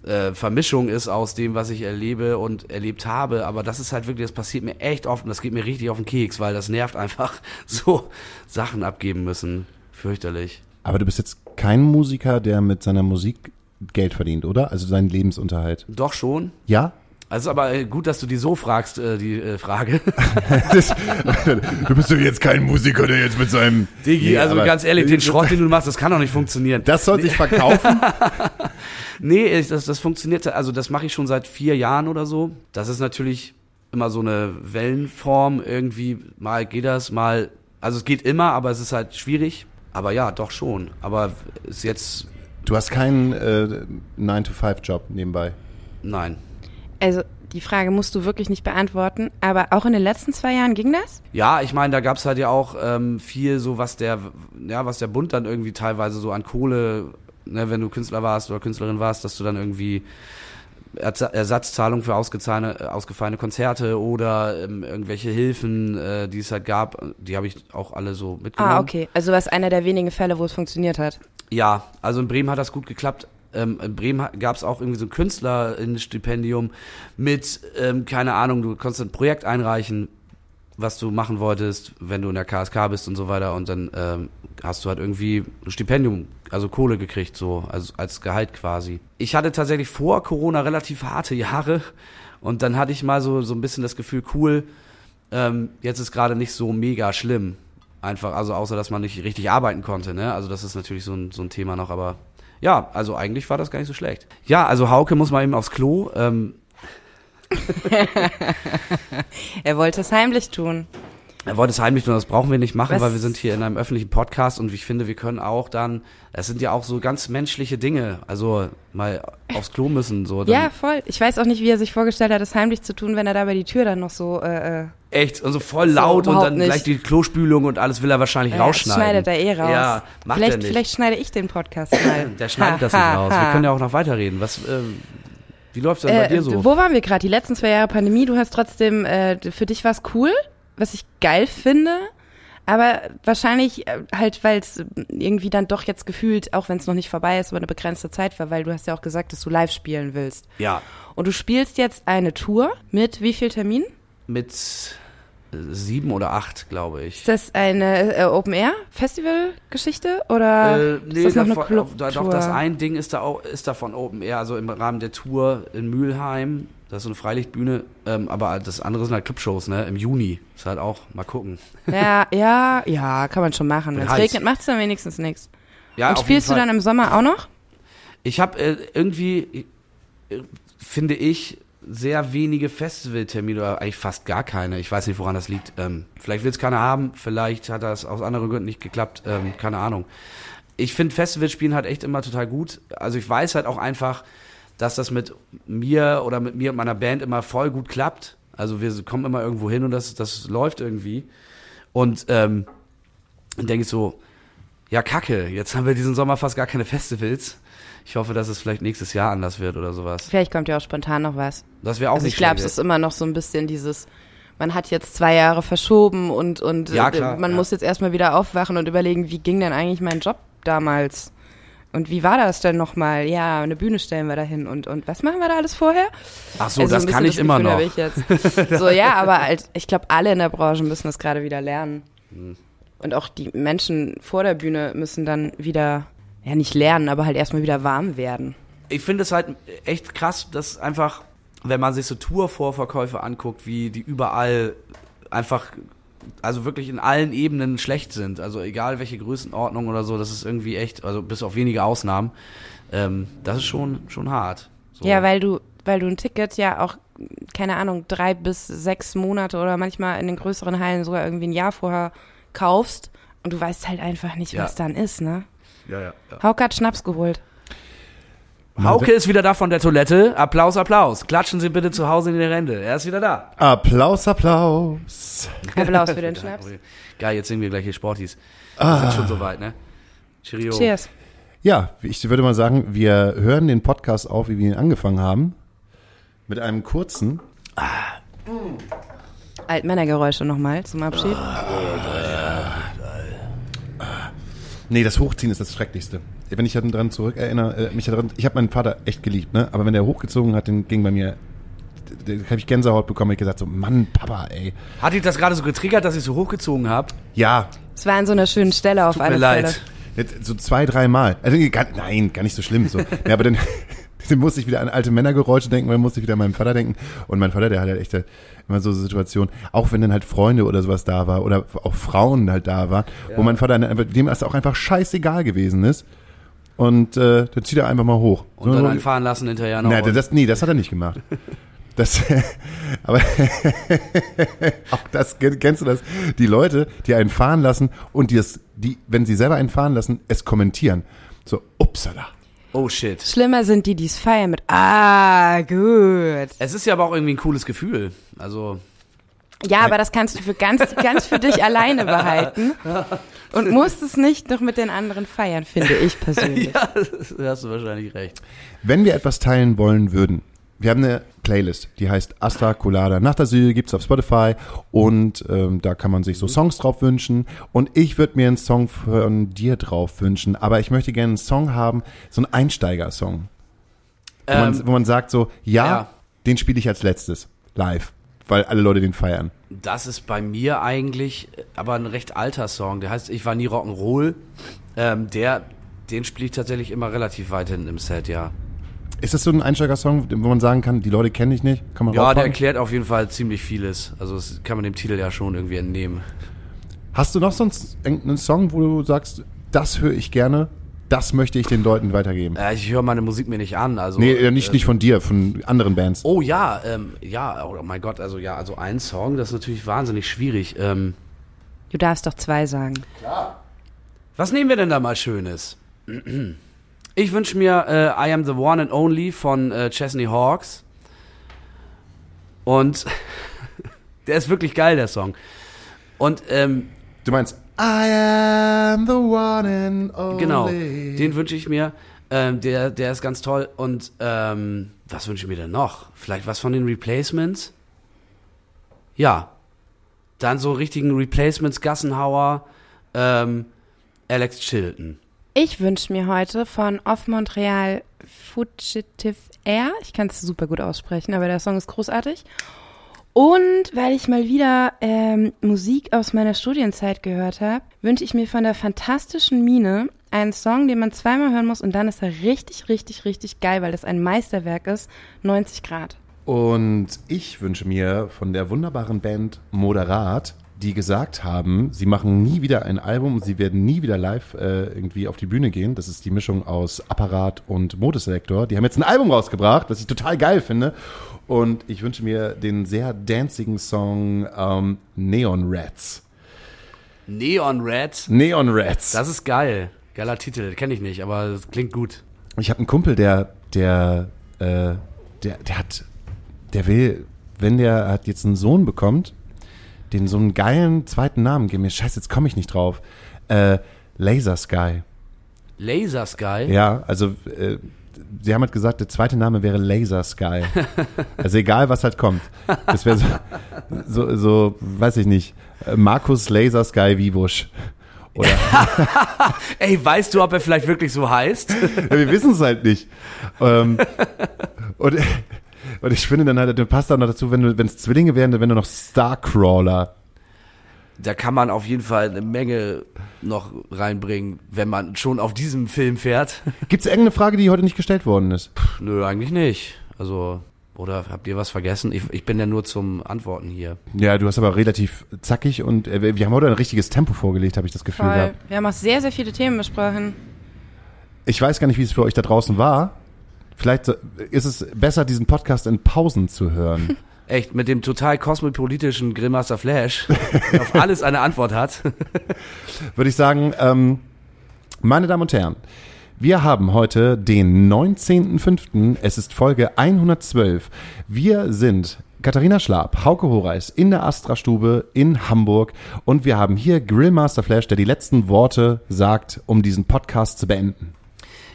äh, Vermischung ist aus dem, was ich erlebe und erlebt habe. Aber das ist halt wirklich, das passiert mir echt oft und das geht mir richtig auf den Keks, weil das nervt einfach, so Sachen abgeben müssen. Fürchterlich. Aber du bist jetzt kein Musiker, der mit seiner Musik Geld verdient, oder? Also seinen Lebensunterhalt. Doch schon. Ja? Also aber äh, gut, dass du die so fragst, äh, die äh, Frage. du bist doch jetzt kein Musiker, der jetzt mit seinem... Digi, Nee, also ganz ehrlich, den Schrott, den du machst, das kann doch nicht funktionieren. Das soll sich verkaufen? Nee, das, das funktioniert, also das mache ich schon seit vier Jahren oder so. Das ist natürlich immer so eine Wellenform irgendwie. Mal geht das, mal, also es geht immer, aber es ist halt schwierig. Aber ja, doch schon. Aber ist jetzt, Du hast keinen äh, 9-to-5-Job nebenbei. nein. Also die Frage musst du wirklich nicht beantworten, aber auch in den letzten zwei Jahren ging das? Ja, ich meine, da gab's halt ja auch ähm, viel so, was der, ja, was der Bund dann irgendwie teilweise so an Kohle, ne, wenn du Künstler warst oder Künstlerin warst, dass du dann irgendwie Ersatzzahlung für ausgefallene, äh, ausgefallene Konzerte oder ähm, irgendwelche Hilfen, äh, die es halt gab, die habe ich auch alle so mitgenommen. Ah, okay. Also was einer der wenigen Fälle, wo es funktioniert hat. Ja, also in Bremen hat das gut geklappt. Ähm, in Bremen gab es auch irgendwie so ein Künstlerinnenstipendium mit, ähm, keine Ahnung, du konntest ein Projekt einreichen, was du machen wolltest, wenn du in der KSK bist und so weiter. Und dann ähm, hast du halt irgendwie ein Stipendium, also Kohle gekriegt, so also als Gehalt quasi. Ich hatte tatsächlich vor Corona relativ harte Jahre und dann hatte ich mal so, so ein bisschen das Gefühl, cool, ähm, jetzt ist gerade nicht so mega schlimm. Einfach, also außer dass man nicht richtig arbeiten konnte, ne? Also das ist natürlich so ein, so ein Thema noch, aber ja, also eigentlich war das gar nicht so schlecht. Ja, also Hauke muss mal eben aufs Klo. Ähm, Er wollte es heimlich tun. Er wollte es heimlich tun, das brauchen wir nicht machen, Was? weil wir sind hier in einem öffentlichen Podcast und ich finde, wir können auch dann, es sind ja auch so ganz menschliche Dinge, also mal aufs Klo müssen, so. Ja, voll. Ich weiß auch nicht, wie er sich vorgestellt hat, es heimlich zu tun, wenn er da bei die Tür dann noch so äh, äh, Echt, und so voll So, laut und dann nicht. gleich die Klospülung und alles will er wahrscheinlich Ja, das rausschneiden. schneidet er eh raus. Ja, macht vielleicht, er nicht. Vielleicht schneide ich den Podcast mal. Der schneidet das nicht raus. Wir können ja auch noch weiterreden. Was, ähm, wie läuft's denn bei Äh, dir so? Wo waren wir gerade? Die letzten zwei Jahre Pandemie. Du hast trotzdem, äh, für dich war es cool, was ich geil finde. Aber wahrscheinlich äh, halt, weil es irgendwie dann doch jetzt gefühlt, auch wenn es noch nicht vorbei ist, aber eine begrenzte Zeit war, weil du hast ja auch gesagt, dass du live spielen willst. Ja, Und du spielst jetzt eine Tour mit wie viel Terminen? mit sieben oder acht, glaube ich. Ist das eine äh, Open-Air-Festival-Geschichte oder Äh, ist nee, das noch eine davon, Club da, doch, das ein Ding ist da auch, ist davon Open Air, also im Rahmen der Tour in Mülheim. Das ist so eine Freilichtbühne, ähm, aber das andere sind halt Clubshows, ne? Im Juni. Ist halt auch, mal gucken. Ja, ja, ja, kann man schon machen. Wenn es regnet, macht es dann wenigstens nichts. Ja, Und spielst du dann im Sommer auch noch? Ich habe äh, irgendwie, äh, finde ich, sehr wenige Festivaltermine oder eigentlich fast gar keine. Ich weiß nicht, woran das liegt. Ähm, vielleicht will es keiner haben, vielleicht hat das aus anderen Gründen nicht geklappt. Ähm, keine Ahnung. Ich finde Festivalspielen halt echt immer total gut. Also ich weiß halt auch einfach, dass das mit mir oder mit mir und meiner Band immer voll gut klappt. Also wir kommen immer irgendwo hin und das, das läuft irgendwie. Und ähm, dann denke ich so, ja kacke, jetzt haben wir diesen Sommer fast gar keine Festivals. Ich hoffe, dass es vielleicht nächstes Jahr anders wird oder sowas. Vielleicht kommt ja auch spontan noch was. Das wäre auch Also nicht ich glaube, es ist immer noch so ein bisschen dieses, man hat jetzt zwei Jahre verschoben und, und Ja, äh, klar, man ja. muss jetzt erstmal wieder aufwachen und überlegen, wie ging denn eigentlich mein Job damals? Und wie war das denn nochmal? Ja, eine Bühne stellen wir dahin und, und was machen wir da alles vorher? Ach so, Also das kann ich bisschen immer noch. Ich jetzt. So, ja, aber halt, ich glaube, alle in der Branche müssen das gerade wieder lernen. Und auch die Menschen vor der Bühne müssen dann wieder, ja nicht lernen, aber halt erstmal wieder warm werden. Ich finde es halt echt krass, dass einfach, wenn man sich so Tour-Vorverkäufe anguckt, wie die überall einfach, also wirklich in allen Ebenen schlecht sind. Also egal welche Größenordnung oder so, das ist irgendwie echt, also bis auf wenige Ausnahmen, ähm, das ist schon, schon hart. So. Ja, weil du, weil du ein Ticket ja auch, keine Ahnung, drei bis sechs Monate oder manchmal in den größeren Hallen sogar irgendwie ein Jahr vorher kaufst und du weißt halt einfach nicht, Ja. was dann ist, ne? ja, ja, ja. Hauke hat Schnaps geholt. Hauke ist wieder da von der Toilette. Applaus, Applaus. Klatschen Sie bitte zu Hause in die Hände. Er ist wieder da. Applaus, Applaus. Applaus für den Schnaps. Geil, jetzt singen wir gleich hier Sportis. Wir sind schon soweit, ne? Cheerio. Cheers. Ja, ich würde mal sagen, wir hören den Podcast auf, wie wir ihn angefangen haben. Mit einem kurzen. Altmännergeräusche nochmal zum Abschied. Nee, das Hochziehen ist das Schrecklichste. Wenn ich daran zurück erinnere, äh, mich daran, ich habe meinen Vater echt geliebt, ne? Aber wenn der hochgezogen hat, dann ging bei mir, da habe ich Gänsehaut bekommen, ich gesagt so, Mann, Papa, ey. Hat dich das gerade so getriggert, dass ich so hochgezogen habe? Ja, Es war an so einer schönen Stelle auf Tut alle mir Fälle. leid. jetzt so zwei, dreimal. Also, gar, nein, gar nicht so schlimm. So. Ja, aber dann, dann musste ich wieder an alte Männergeräusche denken, dann musste ich wieder an meinen Vater denken. Und mein Vater, der hat halt echt immer so Situationen, auch wenn dann halt Freunde oder sowas da war oder auch Frauen halt da waren, wo mein Vater dann einfach, dem das auch einfach scheißegal gewesen ist. Und äh, dann zieht er einfach mal hoch. Und So- dann einfahren lassen hinterher noch. Nein, das, nee, das hat er nicht gemacht. Das, aber auch das, kennst du das? Die Leute, die einen fahren lassen und die, das, die, wenn sie selber einen fahren lassen, es kommentieren. So, upsala. oh shit. Schlimmer sind die, die es feiern mit Ah, gut. Es ist ja aber auch irgendwie ein cooles Gefühl. Also, Ja, aber das kannst du für ganz, ganz für dich alleine behalten und musst es nicht noch mit den anderen feiern, finde ich persönlich. ja, da hast du wahrscheinlich recht. Wenn wir etwas teilen wollen würden, wir haben eine Playlist, die heißt Asta Colada Nachtasyl, gibt's auf Spotify und ähm, da kann man sich so Songs drauf wünschen und ich würde mir einen Song von dir drauf wünschen, aber ich möchte gerne einen Song haben, so einen Einsteiger-Song, wo, man, Ähm, wo man sagt so, ja, ja. den spiele ich als letztes, live, weil alle Leute den feiern. das ist bei mir eigentlich äh, aber ein recht alter Song. Der heißt Ich war nie Rock'n'Roll. Ähm, der, den spiele ich tatsächlich immer relativ weit hinten im Set, ja. Ist das so ein Einsteiger-Song, wo man sagen kann, die Leute kenne ich nicht, kann man Ja, der raufpacken? erklärt auf jeden Fall ziemlich vieles. Also das kann man dem Titel ja schon irgendwie entnehmen. Hast du noch sonst irgendeinen Song, wo du sagst, das höre ich gerne, das möchte ich den Leuten weitergeben? Äh, ich höre meine Musik mir nicht an. Also, Nee, nicht, äh, nicht von dir, von anderen Bands. Oh ja, ähm, ja, oh mein Gott, also ja, also ein Song, das ist natürlich wahnsinnig schwierig. Ähm, Du darfst doch zwei sagen. was nehmen wir denn da mal Schönes? Ich wünsche mir äh, I Am the One and Only von äh, Chesney Hawks. Und der ist wirklich geil, der Song. Und ähm, Du meinst, I am the one and only. genau, den wünsche ich mir. Ähm, der, der ist ganz toll. Und ähm, was wünsche ich mir denn noch? Vielleicht was von den Replacements? Ja. Dann so richtigen Replacements, Gassenhauer, ähm, Alex Chilton. Ich wünsche mir heute von Off Montreal Fugitive Air, ich kann es super gut aussprechen, aber der Song ist großartig. Und weil ich mal wieder ähm, Musik aus meiner Studienzeit gehört habe, wünsche ich mir von der fantastischen Mine einen Song, den man zweimal hören muss und dann ist er richtig, richtig, richtig geil, weil das ein Meisterwerk ist. 90 Grad. Und ich wünsche mir von der wunderbaren Band Moderat, die gesagt haben, sie machen nie wieder ein Album, sie werden nie wieder live äh, irgendwie auf die Bühne gehen. Das ist die Mischung aus Apparat und Modeselektor. Die haben jetzt ein Album rausgebracht, was ich total geil finde. Und ich wünsche mir den sehr dancigen Song ähm, Neon Rats. Neon Red. Neon Rats. Das ist geil. Geiler Titel, kenne ich nicht, aber das klingt gut. Ich habe einen Kumpel, der, der, äh, der, der hat, der will, wenn der hat jetzt einen Sohn bekommt, den so einen geilen zweiten Namen geben. Mir Scheiße, jetzt komme ich nicht drauf. Äh, Laser Sky. Laser Sky. Ja, also äh, sie haben halt gesagt, der zweite Name wäre Laser Sky. Also egal, was halt kommt. Das wäre so, so, so, weiß ich nicht, äh, Markus Laser Sky Vivusch. Oder Ey, weißt du, ob er vielleicht wirklich so heißt? ja, wir wissen es halt nicht. Ähm, und, und ich finde dann halt, passt dann noch dazu, wenn du, wenn es Zwillinge wären, dann wären du noch Starcrawler. Da kann man auf jeden Fall eine Menge noch reinbringen, wenn man schon auf diesem Film fährt. Gibt es irgendeine Frage, die heute nicht gestellt worden ist? Nö, eigentlich nicht. Also, oder habt ihr was vergessen? Ich, ich bin ja nur zum Antworten hier. Ja, du hast aber relativ zackig und äh, wir haben heute ein richtiges Tempo vorgelegt, habe ich das Gefühl Voll. gehabt. Wir haben auch sehr, sehr viele Themen besprochen. Ich weiß gar nicht, wie es für euch da draußen war. Vielleicht ist es besser, diesen Podcast in Pausen zu hören. Echt, mit dem total kosmopolitischen Grillmaster Flash, der auf alles eine Antwort hat. Würde ich sagen, ähm, meine Damen und Herren, wir haben heute den 19.05. Es ist Folge 112. Wir sind Katharina Schlab, Hauke Horeis in der Astra-Stube in Hamburg und wir haben hier Grillmaster Flash, der die letzten Worte sagt, um diesen Podcast zu beenden.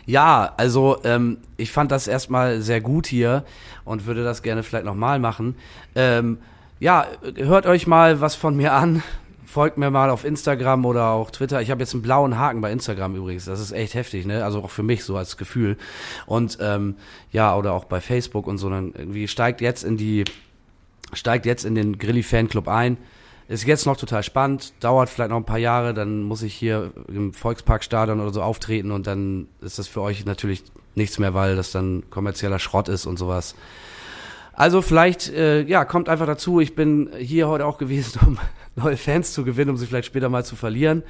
Ja, also ähm, ich fand das erstmal sehr gut hier und würde das gerne vielleicht nochmal machen. Ähm, ja, hört euch mal was von mir an. Folgt mir mal auf Instagram oder auch Twitter. Ich habe jetzt einen blauen Haken bei Instagram übrigens. Das ist echt heftig, ne? Also auch für mich so als Gefühl. Und ähm, ja, oder auch bei Facebook und so. Dann irgendwie steigt jetzt in die, steigt jetzt in den Grilli Fanclub ein. Ist jetzt noch total spannend, dauert vielleicht noch ein paar Jahre, dann muss ich hier im Volksparkstadion oder so auftreten und dann ist das für euch natürlich nichts mehr, weil das dann kommerzieller Schrott ist und sowas. Also vielleicht, äh, ja, kommt einfach dazu. Ich bin hier heute auch gewesen, um neue Fans zu gewinnen, um sie vielleicht später mal zu verlieren.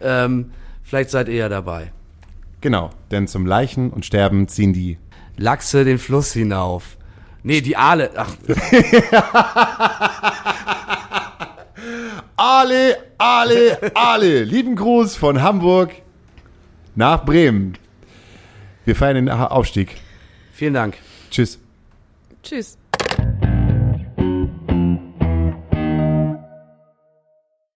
Ähm, vielleicht seid ihr ja dabei. Genau, denn zum Leichen und Sterben ziehen die. Lachse den Fluss hinauf. Nee, die Aale. Ach, Ale, Ale, Ale. Lieben Gruß von Hamburg nach Bremen. Wir feiern den Aufstieg. vielen Dank. Tschüss. Tschüss.